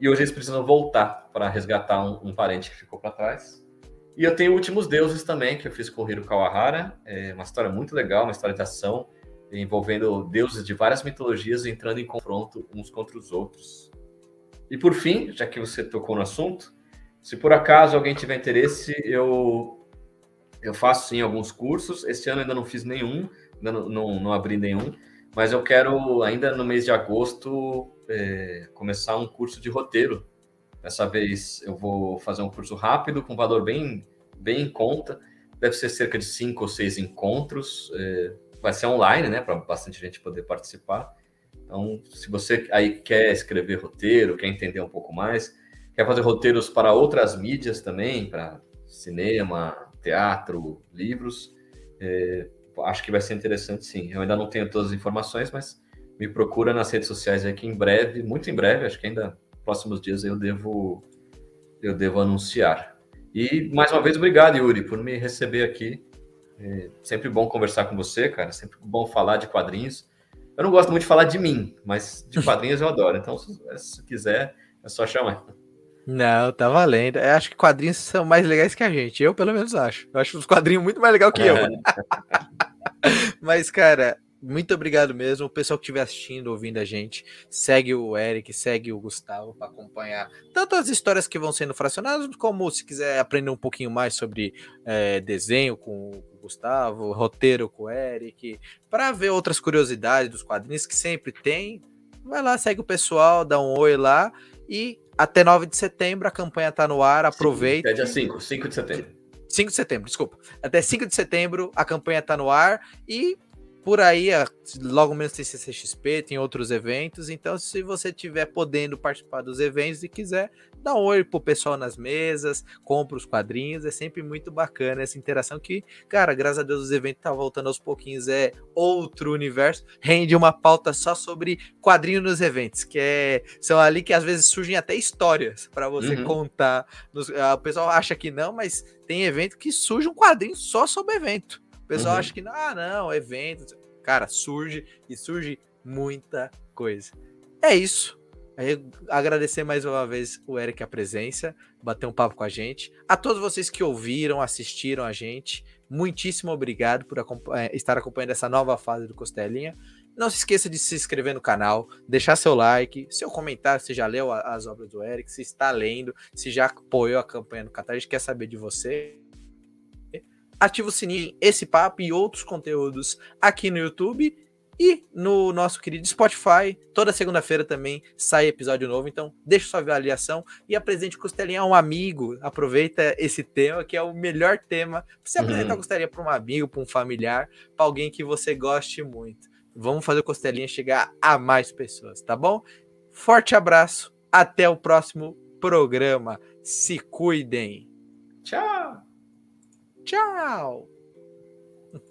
e hoje eles precisam voltar para resgatar um, um, parente que ficou para trás. E eu tenho Últimos Deuses também, que eu fiz com o Hiro Kawahara. É uma história muito legal, uma história de ação envolvendo deuses de várias mitologias entrando em confronto uns contra os outros. E por fim, já que você tocou no assunto, se por acaso alguém tiver interesse, eu eu faço sim alguns cursos. Este ano ainda não fiz nenhum, ainda não, não, não abri nenhum, mas eu quero ainda no mês de agosto é, começar um curso de roteiro. Dessa vez eu vou fazer um curso rápido, com valor bem, bem em conta. Deve ser cerca de cinco ou seis encontros. É, vai ser online, né? Para bastante gente poder participar. Então, se você aí quer escrever roteiro, quer entender um pouco mais, quer fazer roteiros para outras mídias também, para cinema, teatro, livros, é, acho que vai ser interessante sim. Eu ainda não tenho todas as informações, mas me procura nas redes sociais aqui em breve, muito em breve, acho que ainda próximos dias eu devo eu devo anunciar. E mais uma vez obrigado, Yuri, por me receber aqui. É sempre bom conversar com você, cara. Sempre bom falar de quadrinhos. Eu não gosto muito de falar de mim, mas de (laughs) quadrinhos eu adoro. Então, se, se quiser, é só chamar. Não, tá valendo. Eu acho que quadrinhos são mais legais que a gente. Eu, pelo menos, acho. Eu acho os quadrinhos muito mais legal que eu. (laughs) Mas, cara, muito obrigado mesmo. O pessoal que estiver assistindo, ouvindo a gente, segue o Eric, segue o Gustavo para acompanhar tanto as histórias que vão sendo fracionadas, como se quiser aprender um pouquinho mais sobre é, desenho com o Gustavo, roteiro com o Eric, para ver outras curiosidades dos quadrinhos que sempre tem. Vai lá, segue o pessoal, dá um oi lá e até 9 de setembro a campanha tá no ar, aproveita. É dia 5, 5 de setembro. 5 de setembro, desculpa. Até 5 de setembro a campanha tá no ar e por aí, logo menos tem CCXP, tem outros eventos. Então, se você estiver podendo participar dos eventos e quiser, dá um oi pro pessoal nas mesas, compra os quadrinhos. É sempre muito bacana essa interação que, cara, graças a Deus os eventos tá voltando aos pouquinhos. É outro universo. Rende uma pauta só sobre quadrinhos nos eventos, que é, são ali que às vezes surgem até histórias para você uhum. contar. Nos, o pessoal acha que não, mas tem evento que surge um quadrinho só sobre evento pessoal uhum. acha que, ah, não, evento. Cara, surge e surge muita coisa. É isso. Aí, agradecer mais uma vez o Eric a presença, bater um papo com a gente. A todos vocês que ouviram, assistiram a gente, muitíssimo obrigado por é, estar acompanhando essa nova fase do Costelinha. Não se esqueça de se inscrever no canal, deixar seu like, seu comentário, se já leu as obras do Eric, se está lendo, se já apoiou a campanha no Catar, a gente quer saber de você ativa o sininho, esse papo e outros conteúdos aqui no YouTube e no nosso querido Spotify. Toda segunda-feira também sai episódio novo, então deixa sua avaliação e apresente Costelinha a um amigo. Aproveita esse tema, que é o melhor tema. Você uhum. apresentar Costelinha para um amigo, para um familiar, para alguém que você goste muito. Vamos fazer o Costelinha chegar a mais pessoas, tá bom? Forte abraço, até o próximo programa. Se cuidem. Tchau! Tchau!